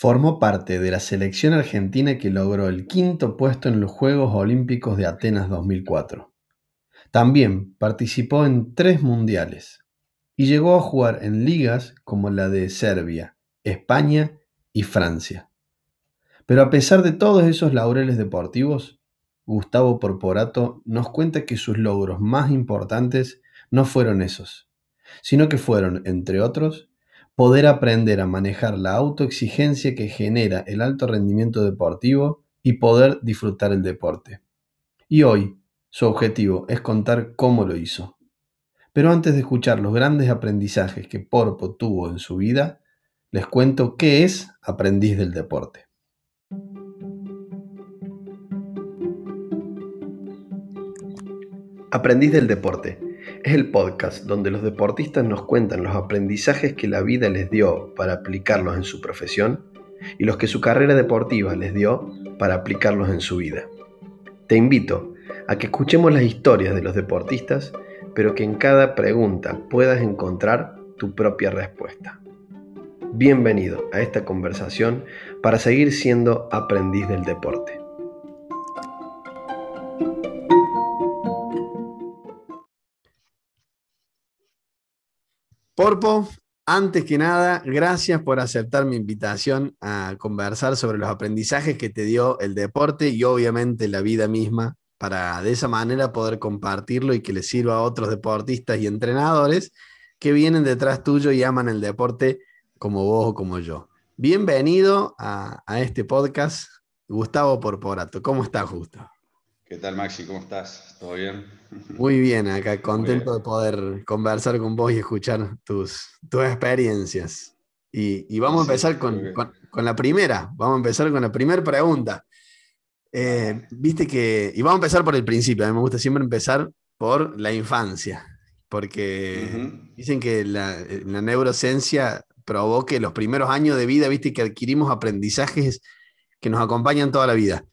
Formó parte de la selección argentina que logró el quinto puesto en los Juegos Olímpicos de Atenas 2004. También participó en tres mundiales y llegó a jugar en ligas como la de Serbia, España y Francia. Pero a pesar de todos esos laureles deportivos, Gustavo Porporato nos cuenta que sus logros más importantes no fueron esos, sino que fueron, entre otros, poder aprender a manejar la autoexigencia que genera el alto rendimiento deportivo y poder disfrutar el deporte. Y hoy, su objetivo es contar cómo lo hizo. Pero antes de escuchar los grandes aprendizajes que Porpo tuvo en su vida, les cuento qué es aprendiz del deporte. Aprendiz del deporte es el podcast donde los deportistas nos cuentan los aprendizajes que la vida les dio para aplicarlos en su profesión y los que su carrera deportiva les dio para aplicarlos en su vida. Te invito a que escuchemos las historias de los deportistas, pero que en cada pregunta puedas encontrar tu propia respuesta. Bienvenido a esta conversación para seguir siendo aprendiz del deporte. Porpo, antes que nada, gracias por aceptar mi invitación a conversar sobre los aprendizajes que te dio el deporte y obviamente la vida misma para de esa manera poder compartirlo y que le sirva a otros deportistas y entrenadores que vienen detrás tuyo y aman el deporte como vos o como yo. Bienvenido a, este podcast, Gustavo Porporato. ¿Cómo estás, Gustavo? ¿Qué tal, Maxi? ¿Cómo estás? ¿Todo bien? Muy bien, acá contento de poder conversar con vos y escuchar tus, tus experiencias. Y, vamos a empezar con, con, la primera, vamos a empezar con la primera pregunta. Eh, viste que, y vamos a empezar por el principio, a mí me gusta siempre empezar por la infancia, porque dicen que la, la neurociencia provoque los primeros años de vida, viste que adquirimos aprendizajes que nos acompañan toda la vida.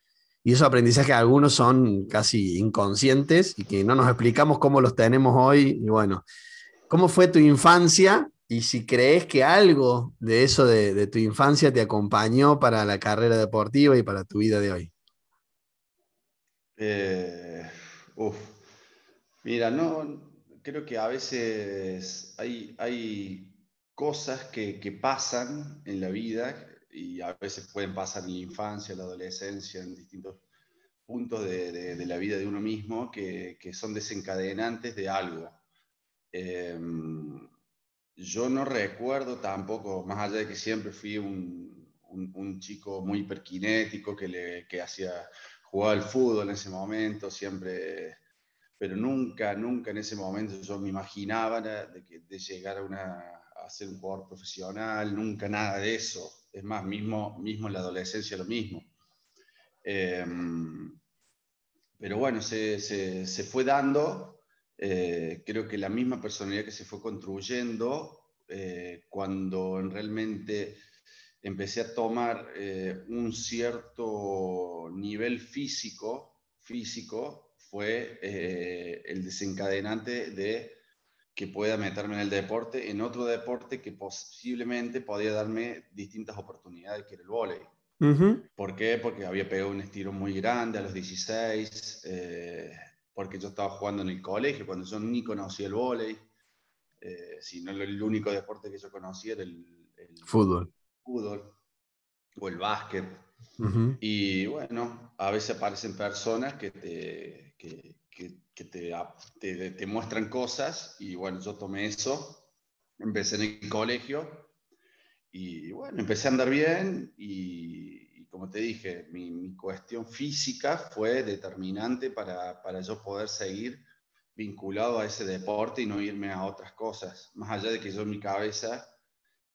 Y esos aprendizajes algunos son casi inconscientes y que no nos explicamos cómo los tenemos hoy. Y bueno, ¿cómo fue tu infancia? Y si crees que algo de eso de, tu infancia te acompañó para la carrera deportiva y para tu vida de hoy. Eh, Mira, no, creo que a veces hay, hay cosas que, pasan en la vida y a veces pueden pasar en la infancia, en la adolescencia, en distintos puntos de, de, la vida de uno mismo que, que son desencadenantes de algo. Em, yo no recuerdo tampoco, más allá de que siempre fui un, un, un chico muy hiperkinético que, le, que hacía jugaba al fútbol en ese momento, siempre, pero nunca, nunca en ese momento yo me imaginaba de, de llegar a, una, a ser un jugador profesional, nunca nada de eso. Es más, mismo, mismo en la adolescencia lo mismo. Em, pero bueno, se, se, se fue dando, eh, creo que la misma personalidad que se fue construyendo eh, cuando realmente empecé a tomar eh, un cierto nivel físico, físico fue eh, el desencadenante de que pueda meterme en el deporte, en otro deporte que posiblemente podía darme distintas oportunidades, que era el vóley. ¿Por qué? Porque había pegado un estilo muy grande a los 16, eh, porque yo estaba jugando en el colegio, cuando yo ni conocía el vóley, sino el único deporte que yo conocía era el, el fútbol fútbol o el básquet. Y bueno, a veces aparecen personas que te, que, que, te, te, te, muestran cosas y bueno, yo tomé eso, empecé en el colegio y bueno, empecé a andar bien y, como te dije, mi, mi, cuestión física fue determinante para, para yo poder seguir vinculado a ese deporte y no irme a otras cosas, más allá de que yo en mi cabeza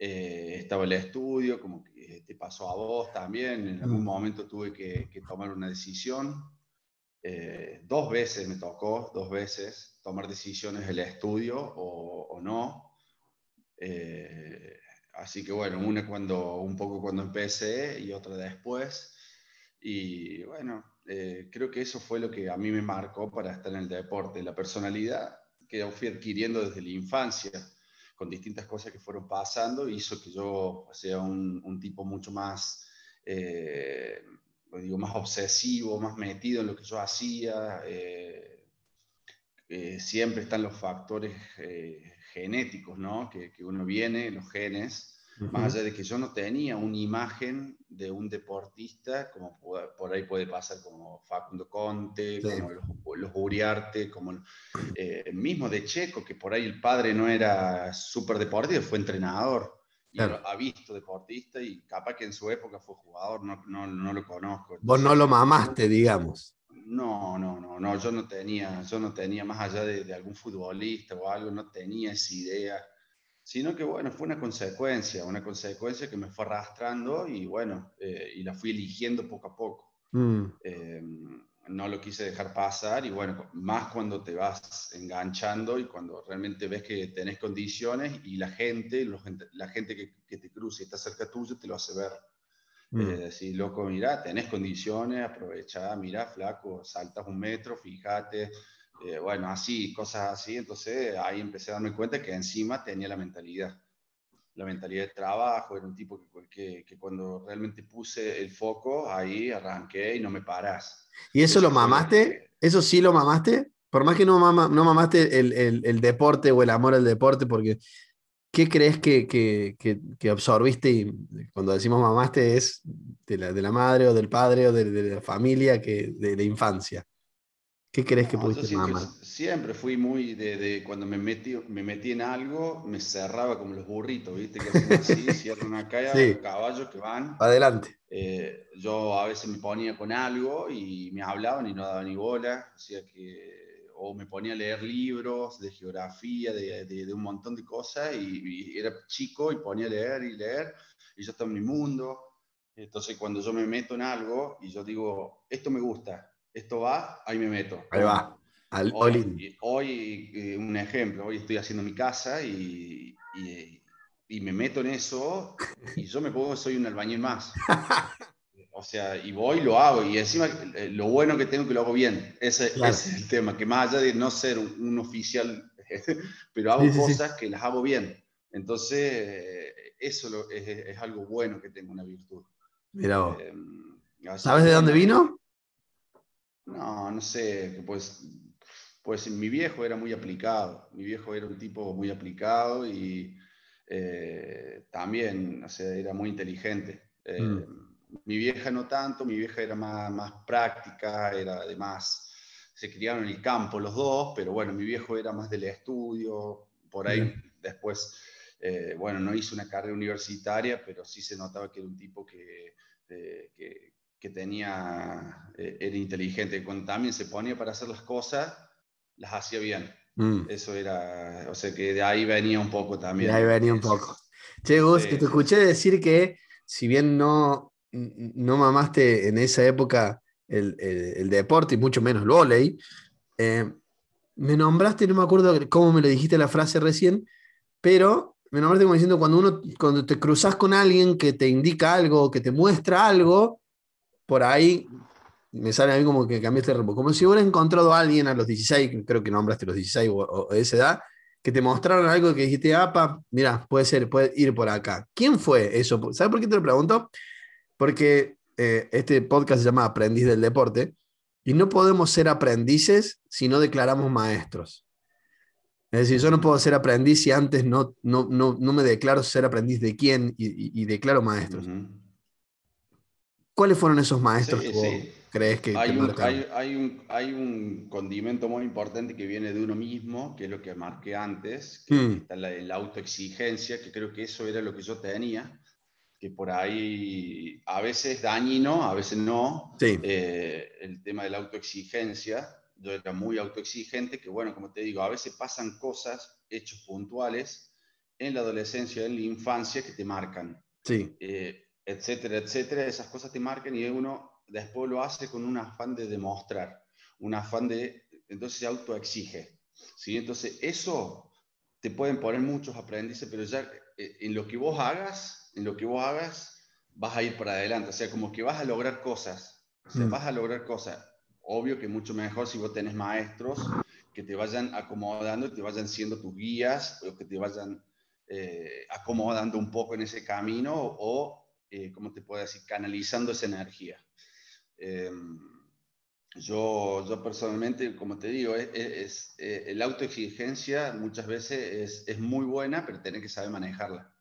eh, estaba el estudio, como que te pasó a vos también, en algún mm. momento tuve que, tomar una decisión. Eh, dos veces me tocó, dos veces, tomar decisiones el estudio o, no. Eh, así que bueno, una cuando, un poco cuando empecé y otra después. Y bueno, creo que eso fue lo que a mí me marcó para estar en el deporte, la personalidad que fui adquiriendo desde la infancia con distintas cosas que fueron pasando, hizo que yo sea un, un tipo mucho más, eh, digo, más obsesivo, más metido en lo que yo hacía. Eh, eh, siempre están los factores genéticos, ¿no? Que, que, uno viene, los genes, más allá de que yo no tenía una imagen de un deportista, como por ahí puede pasar como Facundo Conte, como los, los, Uriarte, como eh, mismo de Checo, que por ahí el padre no era súper deportivo, fue entrenador. Y ha visto deportista y capaz que en su época fue jugador, no, no, no lo conozco. Vos no lo mamaste, digamos. No, no, no, no, yo no tenía, yo no tenía más allá de, de algún futbolista o algo, no tenía esa idea sino que bueno, fue una consecuencia, una consecuencia que me fue arrastrando y bueno, eh, y la fui eligiendo poco a poco. Mm. Eh, no lo quise dejar pasar y bueno, más cuando te vas enganchando y cuando realmente ves que tenés condiciones y la gente, la gente que, te cruza y está cerca tuyo te lo hace ver. Mm. Eh, decir, loco, mira, tenés condiciones, aprovecha, mira, flaco, saltas un metro, fíjate, eh, bueno, así, cosas así. Entonces ahí empecé a darme cuenta que encima tenía la mentalidad, la mentalidad de trabajo, era un tipo que, que, cuando realmente puse el foco, ahí arranqué y no me paras. ¿Y eso, lo mamaste? ¿Eso sí lo mamaste? Por más que no, no mamaste el, el, el, deporte o el amor al deporte, porque ¿qué crees que, que, que, absorbiste? Y cuando decimos mamaste es de la, de la madre o del padre o de, de la familia que, de la infancia. ¿Qué crees que pudiste mamar? Siempre fui muy de, cuando me metí, me metí en algo, me cerraba como los burritos, ¿viste? Que hacen así, cierran una calle, caballos que van. Adelante. Eh, yo a veces me ponía con algo y me hablaban y no daba ni bola, o que, o me ponía a leer libros de geografía, de, de, un montón de cosas, y, era chico y ponía a leer y leer, y yo estaba en mi mundo. Entonces, cuando yo me meto en algo y yo digo, esto me gusta, esto va, ahí me meto. Ahí va. Al hoy, hoy eh, un ejemplo, hoy estoy haciendo mi casa y, y, me meto en eso y yo me pongo, soy un albañil más. O sea, y voy y lo hago. Y encima, eh, lo bueno que tengo que lo hago bien. Ese, es el tema, que más allá de no ser un, oficial, pero hago cosas que las hago bien. Entonces, eso es, es, algo bueno que tengo, una virtud. Mira eh, ¿Sabes de dónde vino? No, no sé, pues, pues mi viejo era muy aplicado, mi viejo era un tipo muy aplicado y eh, también, o sea, era muy inteligente. Eh, mm. Mi vieja no tanto, mi vieja era más, más práctica, era además, se criaron en el campo los dos, pero bueno, mi viejo era más del estudio, por ahí después, eh, bueno, no hizo una carrera universitaria, pero sí se notaba que era un tipo que, que, que tenía, eh, era inteligente, cuando también se ponía para hacer las cosas, las hacía bien. Mm. Eso era, o sea que de ahí venía un poco también. De ahí venía un poco. Che, Gus, te escuché decir que si bien no, no mamaste en esa época el, el, deporte y mucho menos el volei, eh, me nombraste, no me acuerdo cómo me lo dijiste la frase recién, pero me nombraste como diciendo cuando uno, cuando te cruzas con alguien que te indica algo, que te muestra algo, por ahí me sale a mí como que cambiaste el rumbo. Como si hubieras encontrado a alguien a los 16, creo que nombraste los 16 o, de esa edad, que te mostraron algo que dijiste, apa, mira, puede ser, puede ir por acá. ¿Quién fue eso? ¿Sabes por qué te lo pregunto? Porque eh, este podcast se llama Aprendiz del Deporte y no podemos ser aprendices si no declaramos maestros. Es decir, yo no puedo ser aprendiz si antes no, no, no, no me declaro ser aprendiz de quién y, declaro maestros. ¿Cuáles fueron esos maestros que crees que hay, un, hay, un, hay, un, condimento muy importante que viene de uno mismo, que es lo que marqué antes, que hmm. está la, la, autoexigencia, que creo que eso era lo que yo tenía, que por ahí a veces dañino, a veces no, eh, el tema de la autoexigencia, yo era muy autoexigente, que bueno, como te digo, a veces pasan cosas, hechos puntuales, en la adolescencia, en la infancia, que te marcan. Sí. Eh, etcétera, etcétera, esas cosas te marcan y uno después lo hace con un afán de demostrar, un afán de, entonces se autoexige, ¿sí? Entonces eso te pueden poner muchos aprendices, pero ya eh, en lo que vos hagas, en lo que vos hagas, vas a ir para adelante, o sea, como que vas a lograr cosas, o sea, mm. vas a lograr cosas. Obvio que mucho mejor si vos tenés maestros que te vayan acomodando, te vayan siendo tus guías, o que te vayan acomodando un poco en ese camino o, ¿cómo te puedo decir?, canalizando esa energía. Em, yo, yo personalmente, como te digo, es, la autoexigencia muchas veces es, es, muy buena, pero tenés que saber manejarla.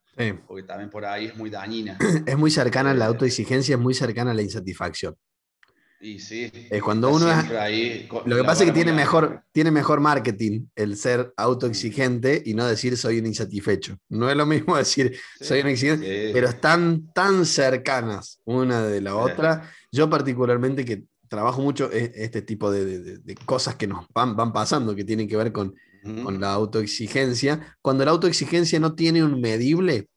Porque también por ahí es muy dañina. Es muy cercana, la autoexigencia es muy cercana a la insatisfacción. Y sí. Es cuando uno lo que pasa es que tiene mejor, tiene mejor marketing el ser autoexigente y no decir soy un insatisfecho. No es lo mismo decir soy un exigente, pero están tan cercanas una de la otra. Yo particularmente que trabajo mucho e, este tipo de, cosas que nos van, van, pasando, que tienen que ver con, con la autoexigencia. Cuando la autoexigencia no tiene un medible,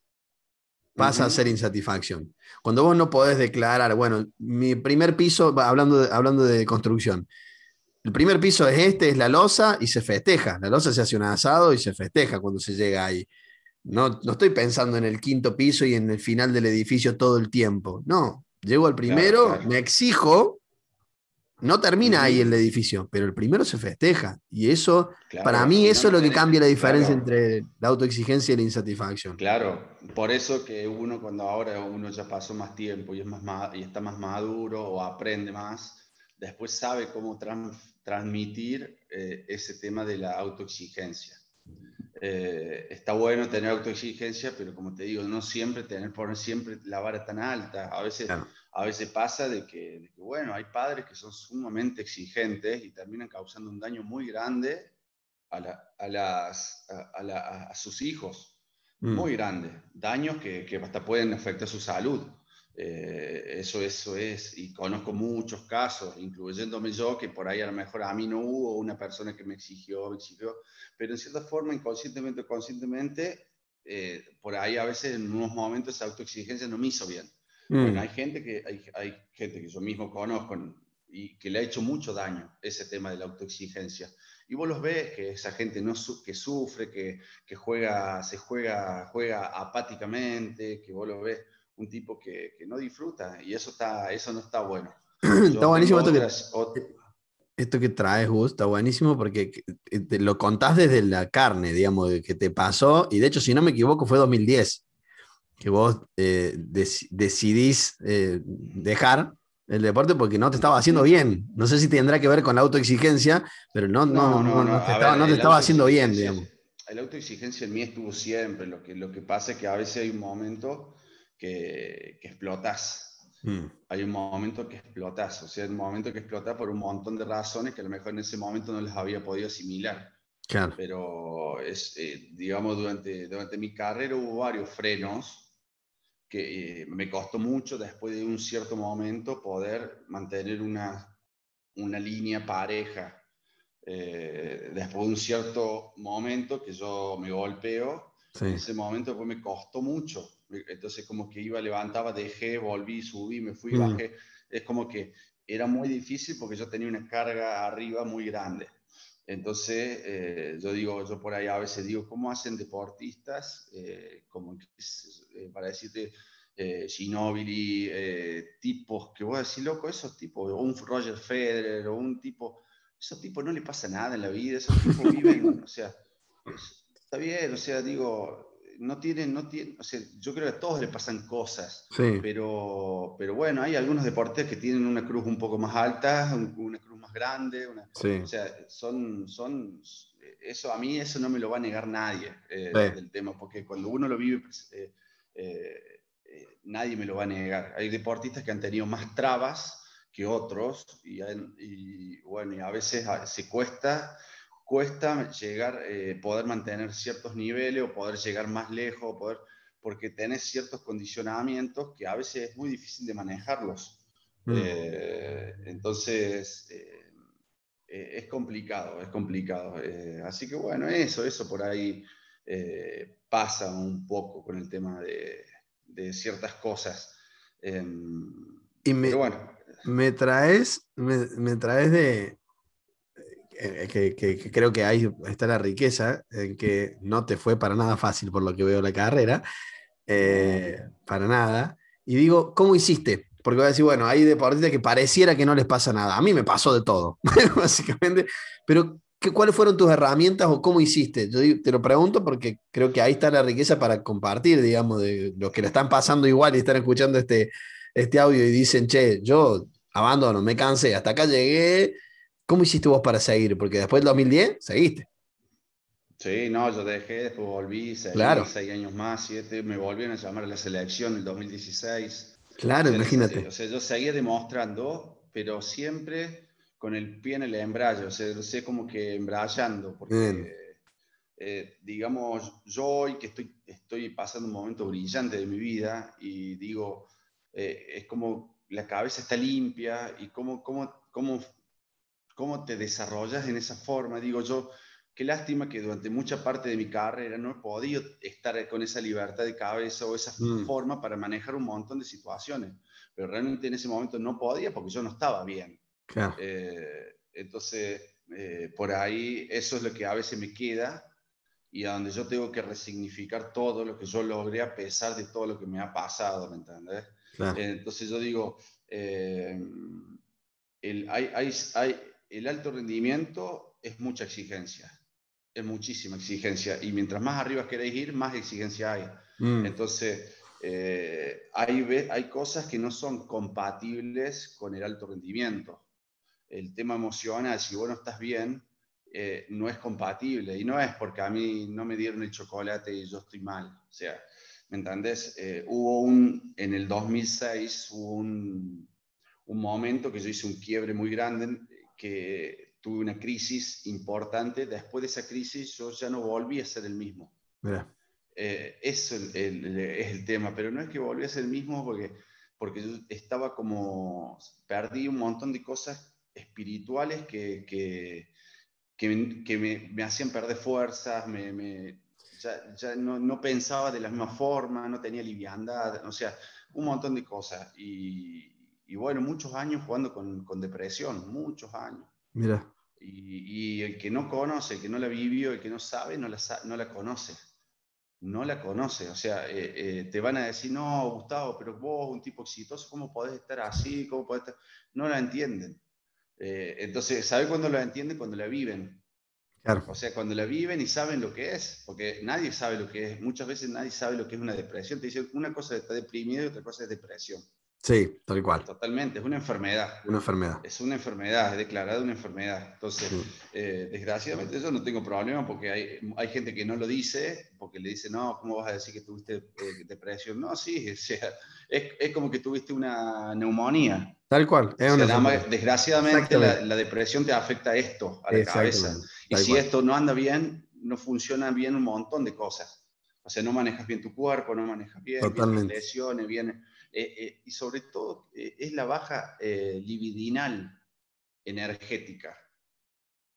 pasa a ser insatisfacción. Cuando vos no podés declarar, bueno, mi primer piso, hablando de, hablando de construcción, el primer piso es este, es la losa y se festeja. La losa se hace un asado y se festeja cuando se llega ahí. No, no estoy pensando en el quinto piso y en el final del edificio todo el tiempo. No, llego al primero, me exijo no termina ahí el edificio, pero el primero se festeja. Y eso, para mí, eso es lo que cambia la diferencia entre la autoexigencia y la insatisfacción. Claro, por eso que uno cuando ahora uno ya pasó más tiempo y, es más, y está más maduro o aprende más, después sabe cómo transmitir eh, ese tema de la autoexigencia. Eh, está bueno tener autoexigencia, pero como te digo, no siempre tener por siempre la vara tan alta. A veces a veces pasa de que, bueno, hay padres que son sumamente exigentes y terminan causando un daño muy grande a, las, a, sus hijos, mm. muy grande, daños que, que, hasta pueden afectar su salud. Eh, eso, eso es, y conozco muchos casos, incluyéndome yo, que por ahí a lo mejor a mí no hubo una persona que me exigió, me exigió, pero en cierta forma, inconscientemente o conscientemente, eh, por ahí a veces en unos momentos esa autoexigencia no me hizo bien. Bueno, mm. hay gente, que, hay, hay, gente que yo mismo conozco y que le ha hecho mucho daño ese tema de la autoexigencia. Y vos los ves que esa gente no que sufre, que, que, juega, se juega, juega apáticamente, que vos lo ves un tipo que, que no disfruta y eso, está, eso no está bueno. está buenísimo esto que, esto que traes, Gus, está buenísimo porque te lo contás desde la carne, digamos, que te pasó, y de hecho, si no me equivoco, fue 2010 que vos eh, decidís eh, dejar el deporte porque no te estaba haciendo bien. No sé si tendrá que ver con la autoexigencia, pero no, no, no, no, te, estaba, haciendo bien, digamos. La autoexigencia en mí estuvo siempre. Lo que, lo que pasa es que a veces hay un momento que, que explotas. Mm. Hay un momento que explotas. O sea, un momento que explotas por un montón de razones que a lo mejor en ese momento no les había podido asimilar. Claro. Pero, es, eh, digamos, durante, durante mi carrera hubo varios frenos que eh, me costó mucho después de un cierto momento poder mantener una, una línea pareja. Eh, después de un cierto momento que yo me golpeo, en ese momento pues me costó mucho. Entonces como que iba, levantaba, dejé, volví, subí, me fui, mm. bajé. Es como que era muy difícil porque yo tenía una carga arriba muy grande. Entonces, eh, yo digo, yo por ahí a veces digo, ¿cómo hacen deportistas? Eh, como eh, para decirte, Ginobili, tipos que voy a decir, loco, esos tipos, o un Roger Federer, o un tipo, esos tipos no le pasa nada en la vida, esos tipos viven, o sea, está bien, o sea, digo, no tienen, no tienen, o sea, yo creo que a todos le pasan cosas, pero, pero bueno, hay algunos deportes que tienen una cruz un poco más alta, una cruz más grande, o sea, son, son, eso a mí eso no me lo va a negar nadie eh, del tema, porque cuando uno lo vive, pues, eh, eh, nadie me lo va a negar. Hay deportistas que han tenido más trabas que otros y, y bueno, y a veces se cuesta cuesta llegar, eh, poder mantener ciertos niveles o poder llegar más lejos, poder, porque tenés ciertos condicionamientos que a veces es muy difícil de manejarlos. Mm. Eh, entonces, eh, es complicado, es complicado. así que bueno, eso, eso por ahí pasa un poco con el tema de, ciertas cosas. Em, y me, bueno. me traes, me traes de, eh, que, creo que ahí está la riqueza, en que no te fue para nada fácil por lo que veo la carrera, eh, para nada. Y digo, ¿cómo hiciste? Porque voy a decir, bueno, hay deportistas que pareciera que no les pasa nada. A mí me pasó de todo, básicamente. Pero, ¿cuáles fueron tus herramientas o cómo hiciste? Yo te lo pregunto porque creo que ahí está la riqueza para compartir, digamos, de los que le están pasando igual y están escuchando este, este audio y dicen, che, yo abandono, me cansé, hasta acá llegué. ¿Cómo hiciste vos para seguir? Porque después del 2010 seguiste. Sí, no, yo dejé, después volví, seguí claro. seis años más, siete, me volvieron a llamar a la selección en el 2016. Claro, imagínate. O sea, yo seguía demostrando, pero siempre con el pie en el embrague, o sea, sé como que embrayando, porque, eh, digamos, yo hoy que estoy, estoy pasando un momento brillante de mi vida y digo, eh, es como la cabeza está limpia y cómo, cómo, cómo, cómo te desarrollas en esa forma. Digo, yo Qué lástima que durante mucha parte de mi carrera no he podido estar con esa libertad de cabeza o esa mm. forma para manejar un montón de situaciones. Pero realmente en ese momento no podía porque yo no estaba bien. Eh, entonces, eh, por ahí eso es lo que a veces me queda y a donde yo tengo que resignificar todo lo que yo logré a pesar de todo lo que me ha pasado, ¿me entiendes? entonces yo digo, eh, el, hay, hay, hay, el alto rendimiento es mucha exigencia es muchísima exigencia y mientras más arriba queréis ir, más exigencia hay. Mm. Entonces, eh, hay, hay cosas que no son compatibles con el alto rendimiento. El tema emocional, si vos no estás bien, eh, no es compatible. Y no es porque a mí no me dieron el chocolate y yo estoy mal. O sea, ¿me entendés? Eh, hubo un, en el 2006, hubo un, un momento que yo hice un quiebre muy grande que tuve una crisis importante. Después de esa crisis yo ya no volví a ser el mismo. Eh, eso es el, tema, pero no es que volví a ser el mismo porque, porque yo estaba como, perdí un montón de cosas espirituales que, que, que, me, me, hacían perder fuerzas, me, me ya, ya no, no, pensaba de la misma forma, no tenía liviandad, o sea, un montón de cosas. Y, y bueno, muchos años jugando con, con depresión, muchos años. Mira. Y, el que no conoce, el que no la vivió, el que no sabe, no la, no la conoce. No la conoce. O sea, eh, eh, te van a decir, no, Gustavo, pero vos, un tipo exitoso, ¿cómo podés estar así? ¿Cómo podés estar? No la entienden. Eh, entonces, ¿sabe cuándo la entienden? Cuando la viven. Claro. O sea, cuando la viven y saben lo que es, porque nadie sabe lo que es. Muchas veces nadie sabe lo que es una depresión. Te dicen, una cosa es estar deprimido y otra cosa es depresión. Sí, tal cual. Totalmente, es una enfermedad. Una enfermedad. Es una enfermedad, es declarada una enfermedad. Entonces, eh, desgraciadamente yo no tengo problema porque hay, hay, gente que no lo dice, porque le dice, no, ¿cómo vas a decir que tuviste eh, depresión? No, sí, o sea, es, es, como que tuviste una neumonía. Tal cual. Es una desgraciadamente la, la, depresión te afecta esto, a la cabeza. Y si esto no anda bien, no funciona bien un montón de cosas. O sea, no manejas bien tu cuerpo, no manejas bien, Totalmente. lesiones, bien eh, eh, y sobre todo eh, es la baja libidinal energética.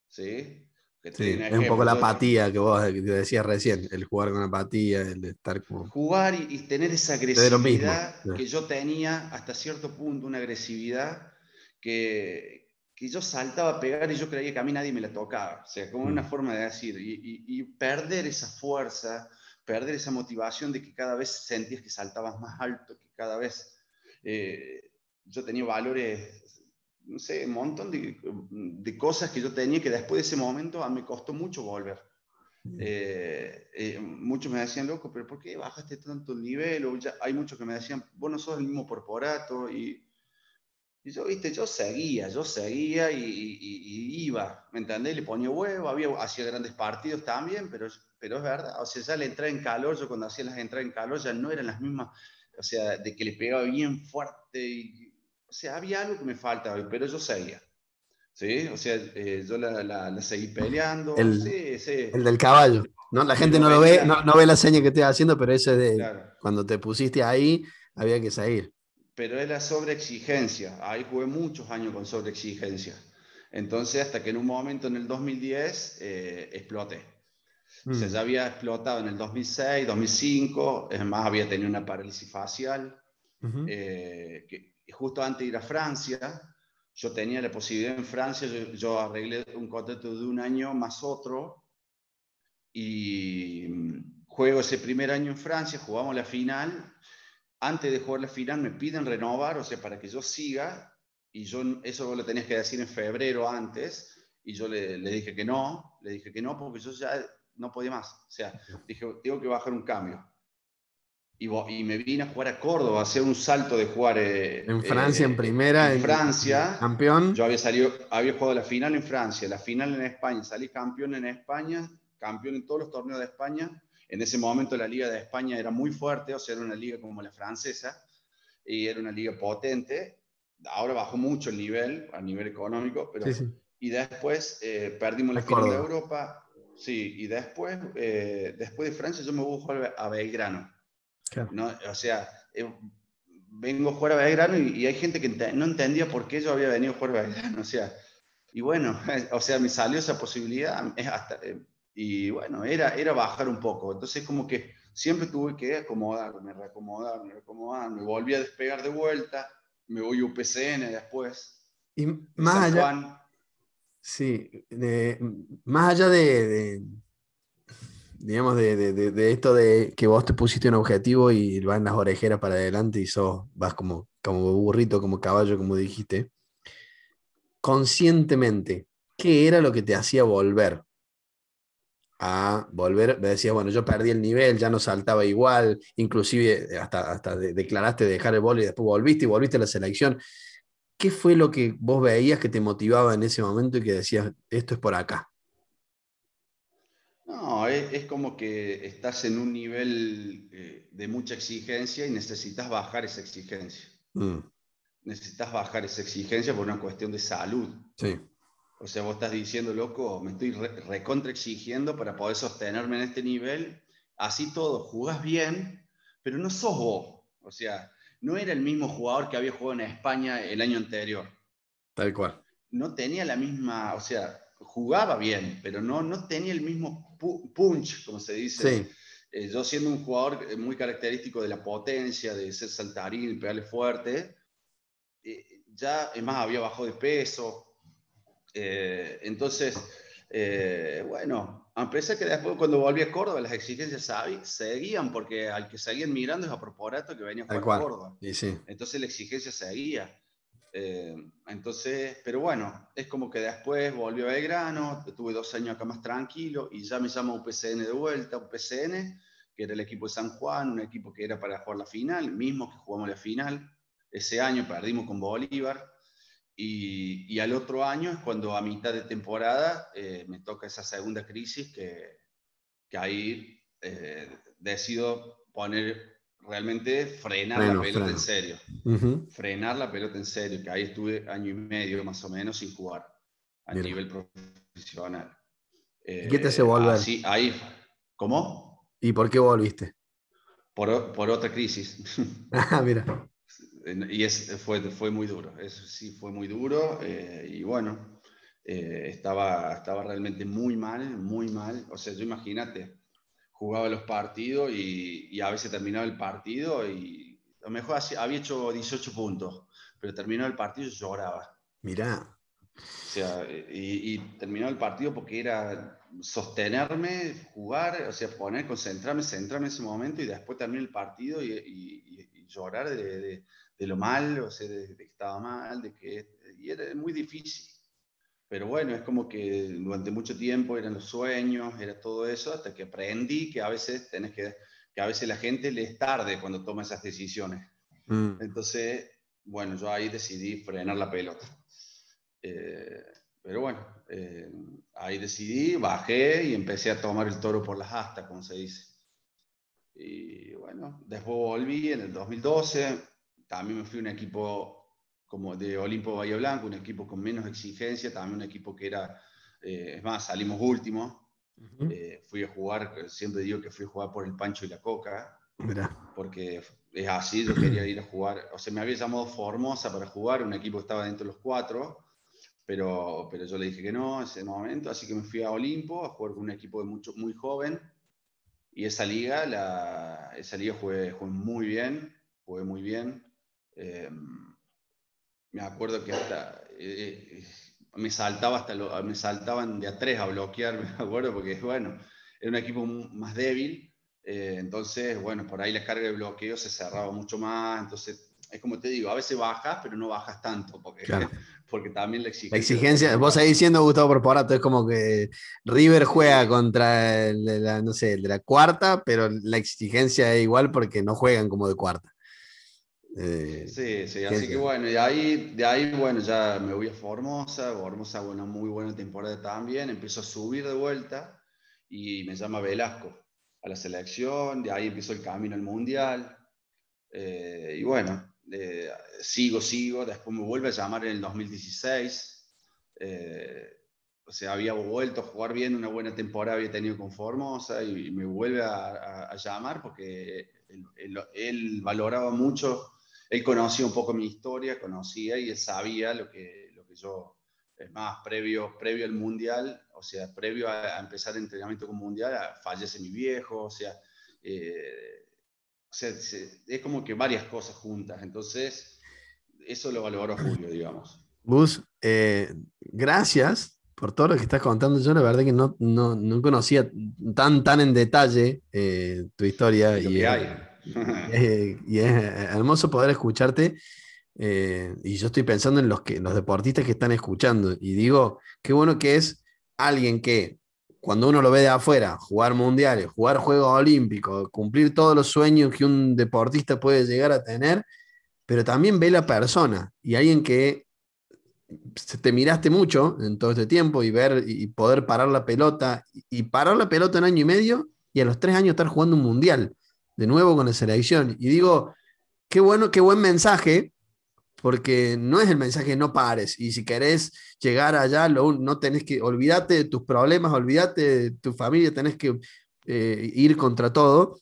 ¿Sí? es un poco la apatía que vos decías recién, el jugar con apatía, el estar como... Jugar y, tener esa agresividad que yo tenía hasta cierto punto, una agresividad que, que yo saltaba a pegar y yo creía que a mí nadie me la tocaba. O sea, como una mm. forma de decir, y, y perder esa fuerza, perder esa motivación de que cada vez sentías que saltabas más alto, que cada vez eh, yo tenía valores, no sé, un montón de, de, cosas que yo tenía que después de ese momento a mí me costó mucho volver. Eh, eh, muchos me decían, loco, pero ¿por qué bajaste tanto el nivel? O ya, hay muchos que me decían, vos no sos el mismo corporato. Y, y yo, viste, yo seguía, yo seguía y, y, iba, ¿me entendés? Le ponía huevo, había, hacía grandes partidos también, pero pero es verdad, o sea, ya la entrada en calor, yo cuando hacía las entradas en calor ya no eran las mismas, o sea, de que le pegaba bien fuerte, y, o sea, había algo que me faltaba, pero yo seguía. ¿Sí? O sea, eh, yo la, la, seguí peleando. El, sí, sí. el del caballo. ¿no? La gente no lo ve, no, no, ve la seña que estoy haciendo, pero ese de cuando te pusiste ahí, había que seguir. Pero es la sobreexigencia. Ahí jugué muchos años con sobreexigencia. Entonces, hasta que en un momento en el 2010 eh, exploté. Mm. ya había explotado en el 2006, 2005, es más, había tenido una parálisis facial. Eh, que, justo antes de ir a Francia, yo tenía la posibilidad en Francia, yo, arreglé un contrato de un año más otro y mm, juego ese primer año en Francia, jugamos la final. Antes de jugar la final me piden renovar, o sea, para que yo siga, y yo eso lo tenías que decir en febrero antes, y yo le, le, dije que no, le dije que no porque yo ya no podía más. O sea, dije, tengo que bajar un cambio. Y, y me vine a jugar a Córdoba, a hacer un salto de jugar... Eh, en Francia, en eh, primera. En, Francia. Campeón. Yo había, salido, había jugado la final en Francia, la final en España, salí campeón en España, campeón en todos los torneos de España. En ese momento la liga de España era muy fuerte, o sea, era una liga como la francesa, y era una liga potente. Ahora bajó mucho el nivel, a nivel económico, pero... Y después eh, perdimos la final de Europa, Sí, y después, eh, después de Francia yo me voy a jugar a Belgrano. ¿no? O sea, eh, vengo a jugar a Belgrano y, y hay gente que no entendía por qué yo había venido a jugar a Belgrano. O sea, y bueno, o sea, me salió esa posibilidad hasta, eh, y bueno, era, era bajar un poco. Entonces como que siempre tuve que acomodarme, reacomodarme, reacomodarme. Volví a despegar de vuelta, me voy a UPCN después. Y más allá, Sí, más allá de, digamos, de, esto de que vos te pusiste un objetivo y van las orejeras para adelante y sos, vas como, como burrito, como caballo, como dijiste, conscientemente, ¿qué era lo que te hacía volver? A volver, me decías, bueno, yo perdí el nivel, ya no saltaba igual, inclusive hasta, hasta declaraste dejar el bol y después volviste y volviste a la selección. ¿Qué fue lo que vos veías que te motivaba en ese momento y que decías, esto es por acá? No, es, como que estás en un nivel eh, de mucha exigencia y necesitas bajar esa exigencia. Mm. Necesitas bajar esa exigencia por una cuestión de salud. Sí. O sea, vos estás diciendo, loco, me estoy recontra exigiendo para poder sostenerme en este nivel. Así todo, jugás bien, pero no sos vos. O sea, no era el mismo jugador que había jugado en España el año anterior. Tal cual. No tenía la misma, o sea, jugaba bien, pero no, no tenía el mismo punch, como se dice. Sí. Eh, yo siendo un jugador eh, muy característico de la potencia, de ser saltarín, pegarle fuerte, eh, ya, es más, había bajado de peso. entonces, bueno, a pesar que después cuando volví a Córdoba las exigencias seguían, porque al que seguían mirando es a Propórato que venía a jugar a Córdoba. Entonces la exigencia seguía. Eh, entonces, pero bueno, es como que después volvió a Belgrano, tuve dos años acá más tranquilo y ya me llama UPCN de vuelta, UPCN, que era el equipo de San Juan, un equipo que era para jugar la final, mismo que jugamos la final. Ese año perdimos con Bolívar y, al otro año es cuando a mitad de temporada eh, me toca esa segunda crisis que, que ahí eh, decido poner realmente frenar la pelota en serio. Frenar la pelota en serio, que ahí estuve año y medio más o menos sin jugar a nivel profesional. ¿Y qué te hace volver? Así, ahí, ¿Cómo? ¿Y por qué volviste? Por, por otra crisis. ah, mira y es, fue, fue muy duro, eso sí fue muy duro eh, y bueno, eh, estaba, estaba realmente muy mal, muy mal. O sea, yo imagínate, jugaba los partidos y, y, a veces terminaba el partido y a lo mejor había hecho 18 puntos, pero terminó el partido y lloraba. Mirá. O sea, y, y terminó el partido porque era sostenerme, jugar, o sea, poner, concentrarme, centrarme en ese momento y después terminar el partido y, y llorar de, de lo mal, o sea, de, que estaba mal, de que y era muy difícil. Pero bueno, es como que durante mucho tiempo eran los sueños, era todo eso, hasta que aprendí que a veces tenés que, que a veces la gente le es tarde cuando toma esas decisiones. Mm. Entonces, bueno, yo ahí decidí frenar la pelota. Eh, pero bueno, eh, ahí decidí, bajé y empecé a tomar el toro por las astas, como se dice. Y bueno, después volví en el 2012, también me fui a un equipo como de Olimpo Bahía Blanco, un equipo con menos exigencia, también un equipo que era, eh, es más, salimos últimos. Eh, fui a jugar, siempre digo que fui a jugar por el Pancho y la Coca, porque es así, yo quería ir a jugar, o sea, me había llamado Formosa para jugar, un equipo que estaba dentro de los cuatro, pero, pero yo le dije que no en ese momento, así que me fui a Olimpo a jugar con un equipo de mucho, muy joven, y esa liga, la, esa liga jugué, jugué muy bien, jugué muy bien, eh, me acuerdo que hasta eh, me saltaba hasta me saltaban de a tres a bloquear, me acuerdo, porque bueno, era un equipo más débil, eh, entonces, bueno, por ahí la carga de bloqueo se cerraba mucho más, entonces, es como te digo, a veces bajas, pero no bajas tanto, porque porque también la exigencia. La exigencia, vos ahí diciendo Gustavo Porporato, es como que River juega contra la, no sé, de la cuarta, pero la exigencia es igual porque no juegan como de cuarta. Eh, sí, sí, así que bueno, de ahí, de ahí, bueno, ya me voy a Formosa, Formosa, una muy buena temporada también, empiezo a subir de vuelta y me llama Velasco a la selección, de ahí empezó el camino al Mundial, eh, y bueno, eh, sigo, sigo, después me vuelve a llamar en el 2016, o sea, había vuelto a jugar bien, una buena temporada había tenido con Formosa y, me vuelve a, llamar porque él valoraba mucho él conocía un poco mi historia, conocía y él sabía lo que, lo que yo, es más, previo, previo al Mundial, o sea, previo a, empezar el entrenamiento con Mundial, fallece mi viejo, o sea, eh, es como que varias cosas juntas, entonces eso lo valoró Julio, digamos. Bus, eh, gracias por todo lo que estás contando. Yo la verdad que no, no, no conocía tan, tan en detalle eh, tu historia. y, hay. Eh, y es hermoso poder escucharte. Eh, y yo estoy pensando en los, que, los deportistas que están escuchando. Y digo, qué bueno que es alguien que, cuando uno lo ve de afuera, jugar mundiales, jugar Juegos Olímpicos, cumplir todos los sueños que un deportista puede llegar a tener, pero también ve la persona. Y alguien que te miraste mucho en todo este tiempo y ver y poder parar la pelota y parar la pelota en año y medio y a los tres años estar jugando un mundial de nuevo con la selección. Y digo, qué bueno, qué buen mensaje, porque no es el mensaje no pares. Y si querés llegar allá, no tenés que, olvídate de tus problemas, olvídate de tu familia, tenés que eh, ir contra todo.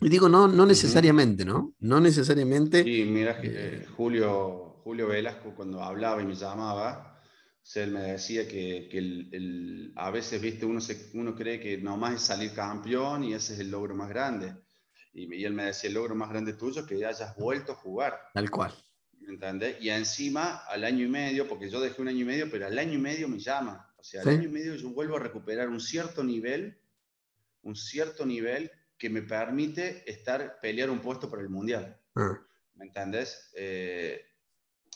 Y digo, no, no necesariamente, ¿no? No necesariamente. Sí, mira, eh, eh, Julio, Julio Velasco cuando hablaba y me llamaba, él me decía que, que el, a veces, viste, uno, se, uno cree que nomás es salir campeón y ese es el logro más grande. Y, él me decía, el logro más grande tuyo es que hayas vuelto a jugar. Tal cual. ¿Me entendés? Y encima, al año y medio, porque yo dejé un año y medio, pero al año y medio me llama. O sea, al año y medio yo vuelvo a recuperar un cierto nivel, un cierto nivel que me permite estar, pelear un puesto para el Mundial. Ah. ¿Me entendés? Eh,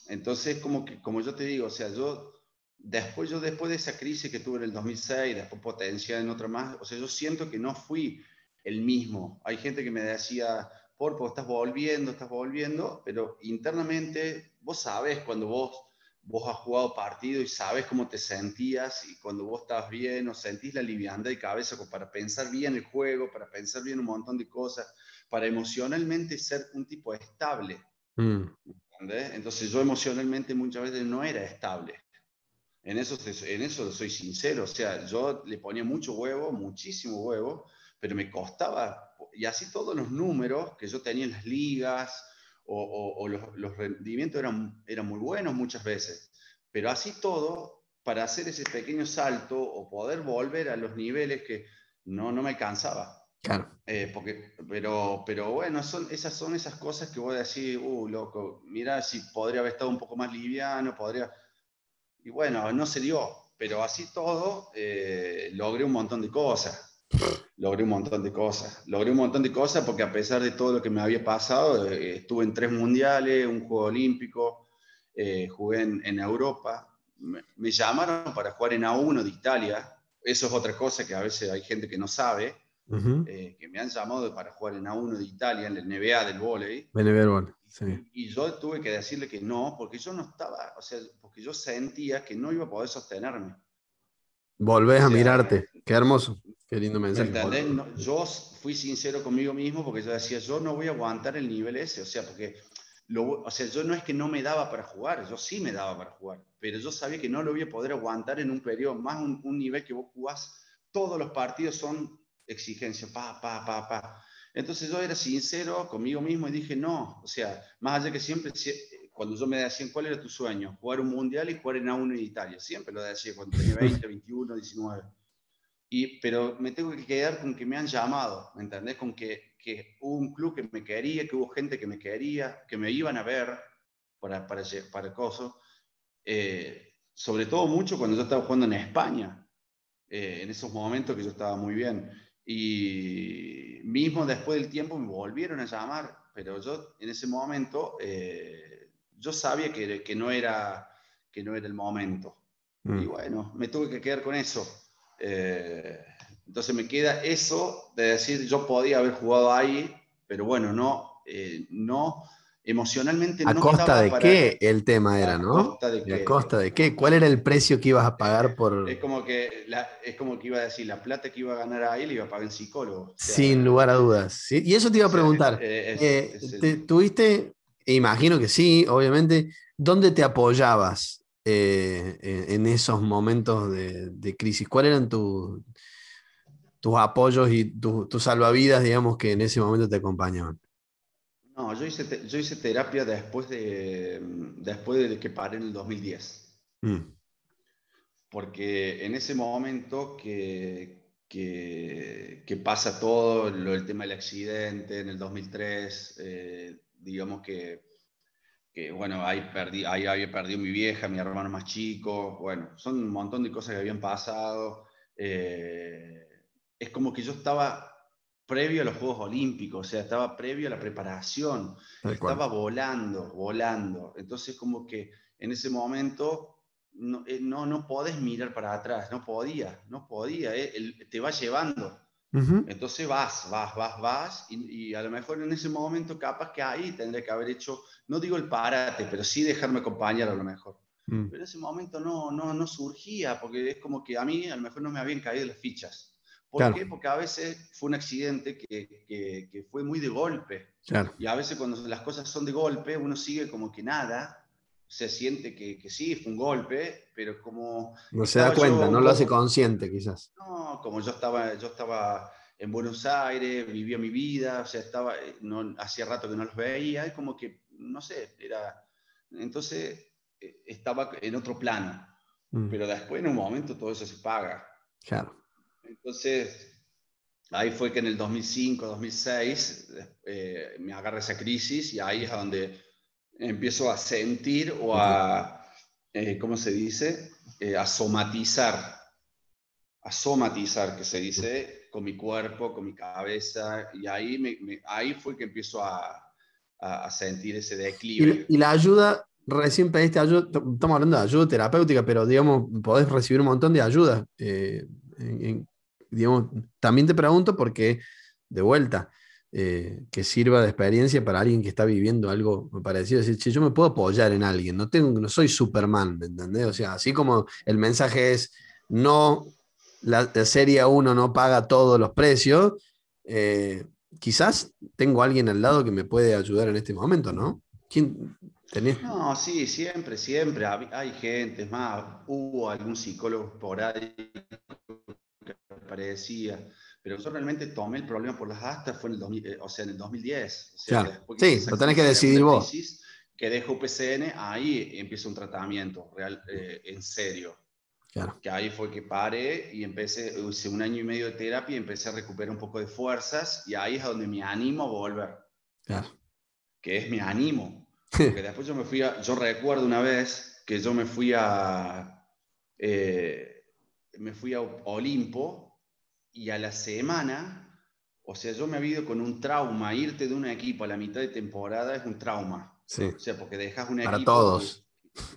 entonces, como, que, como yo te digo, o sea, yo después, yo después de esa crisis que tuve en el 2006, después potenciada en otra más, o sea, yo siento que no fui el mismo. Hay gente que me decía, Porpo, estás volviendo, estás volviendo, pero internamente vos sabes cuando vos, vos has jugado partido y sabes cómo te sentías y cuando vos estás bien o sentís la liviandad de cabeza para pensar bien el juego, para pensar bien un montón de cosas, para emocionalmente ser un tipo estable. Mm. Entonces yo emocionalmente muchas veces no era estable. En eso, en eso soy sincero, o sea, yo le ponía mucho huevo, muchísimo huevo, pero me costaba, y así todos los números que yo tenía en las ligas o, los, rendimientos eran, eran muy buenos muchas veces, pero así todo, para hacer ese pequeño salto o poder volver a los niveles que no, no me alcanzaba. Claro. Eh, porque, pero, pero bueno, son, esas son esas cosas que voy a decir, uh, loco, mira si podría haber estado un poco más liviano, podría... Y bueno, no se dio, pero así todo eh, logré un montón de cosas logré un montón de cosas. Logré un montón de cosas porque a pesar de todo lo que me había pasado, eh, estuve en tres mundiales, un juego olímpico, eh, jugué en, Europa. Me, llamaron para jugar en A1 de Italia. Eso es otra cosa que a veces hay gente que no sabe. Eh, que me han llamado para jugar en A1 de Italia, en el NBA del volei. Y, yo tuve que decirle que no, porque yo no estaba, o sea, porque yo sentía que no iba a poder sostenerme. Volvés a mirarte, qué hermoso. Qué lindo mensaje. yo fui sincero conmigo mismo porque yo decía, yo no voy a aguantar el nivel ese, o sea, porque, lo, o sea, yo no es que no me daba para jugar, yo sí me daba para jugar, pero yo sabía que no lo voy a poder aguantar en un periodo, más un, nivel que vos jugás, todos los partidos son exigencia, pa, pa, pa, pa. Entonces yo era sincero conmigo mismo y dije, no, o sea, más allá que siempre, cuando yo me decían, ¿cuál era tu sueño? Jugar un mundial y jugar en A1 en Italia. Siempre lo decía cuando tenía 20, 21, 19 pero me tengo que quedar con que me han llamado, ¿me entendés? Con que, que, hubo un club que me quería, que hubo gente que me quería, que me iban a ver para, para, para el coso. Eh, sobre todo mucho cuando yo estaba jugando en España, eh, en esos momentos que yo estaba muy bien. Y mismo después del tiempo me volvieron a llamar, pero yo en ese momento, eh, yo sabía que, que no era que no era el momento. Y mm. bueno, me tuve que quedar con eso. Eh, entonces me queda eso de decir, yo podía haber jugado ahí, pero bueno, no, eh, no emocionalmente ¿A costa de qué el tema era, no? ¿A costa de qué? ¿A costa de qué? ¿Cuál era el precio que ibas a pagar por...? Es como que, es como que iba a decir, la plata que iba a ganar ahí le iba a pagar el psicólogo. Sin lugar a dudas. Y eso te iba a preguntar. Eh, ¿Tuviste, imagino que sí, obviamente, dónde te apoyabas eh, en esos momentos de, crisis? ¿Cuáles eran tus apoyos y tus salvavidas, digamos, que en ese momento te acompañaban? No, yo hice, yo hice terapia después de, después de que paré en el 2010. Mm. Porque en ese momento que, que, pasa todo, lo, el tema del accidente en el 2003, eh, digamos que, que, bueno, ahí, perdí, ahí había perdido mi vieja, mi hermano más chico, bueno, son un montón de cosas que habían pasado. Eh, es como que yo estaba previo a los Juegos Olímpicos, o sea, estaba previo a la preparación, estaba volando, volando. Entonces, como que en ese momento no, eh, no, no podés mirar para atrás, no podía, no podía, eh, te va llevando. Entonces vas, vas, vas, vas, y, a lo mejor en ese momento capaz que ahí tendría que haber hecho, no digo el parate, pero sí dejarme acompañar a lo mejor. Mm. Pero en ese momento no, no, no surgía, porque es como que a mí a lo mejor no me habían caído las fichas. ¿Por qué? Porque a veces fue un accidente que, que, fue muy de golpe. Y a veces cuando las cosas son de golpe, uno sigue como que nada, se siente que, que sí, fue un golpe, pero como... No se da cuenta, no lo hace consciente quizás. No, como yo estaba, yo estaba en Buenos Aires, vivía mi vida, o sea, estaba, eh, no, hacía rato que no los veía, y como que, no sé, era... Entonces eh, estaba en otro plano, mm. pero después en un momento todo eso se paga. Claro. Entonces, ahí fue que en el 2005, 2006 eh, me agarra esa crisis y ahí es donde empiezo a sentir o a, eh, ¿cómo se dice? Eh, a somatizar, a somatizar, que se dice, con mi cuerpo, con mi cabeza, y ahí, me, ahí fue que empiezo a, a, sentir ese declive. ¿Y, la ayuda, recién pediste ayuda, estamos hablando de ayuda terapéutica, pero digamos, podés recibir un montón de ayuda. en, digamos, también te pregunto porque, de vuelta, eh, que sirva de experiencia para alguien que está viviendo algo parecido. Decir, yo me puedo apoyar en alguien, no, tengo, no soy Superman, ¿me entendés? O sea, así como el mensaje es, no, la, serie 1 no paga todos los precios, eh, quizás tengo alguien al lado que me puede ayudar en este momento, ¿no? ¿Quién? No, sí, siempre, siempre. Hay gente, más, hubo algún psicólogo por ahí parecía. Pero yo realmente tomé el problema por las astas, fue en el, eh, o sea, en el 2010. sí, lo tenés que decidir vos. que dejo PCN, ahí empieza un tratamiento real, eh, en serio. Claro. Que ahí fue que paré y empecé, hice un año y medio de terapia y empecé a recuperar un poco de fuerzas y ahí es donde me animo a volver. Claro. Que es mi ánimo. Porque después yo me fui a, yo recuerdo una vez que yo me fui a, eh, me fui a Olimpo y a la semana, o sea, yo me he ido con un trauma, irte de un equipo a la mitad de temporada es un trauma. Sí. O sea, porque dejas un equipo... Para todos.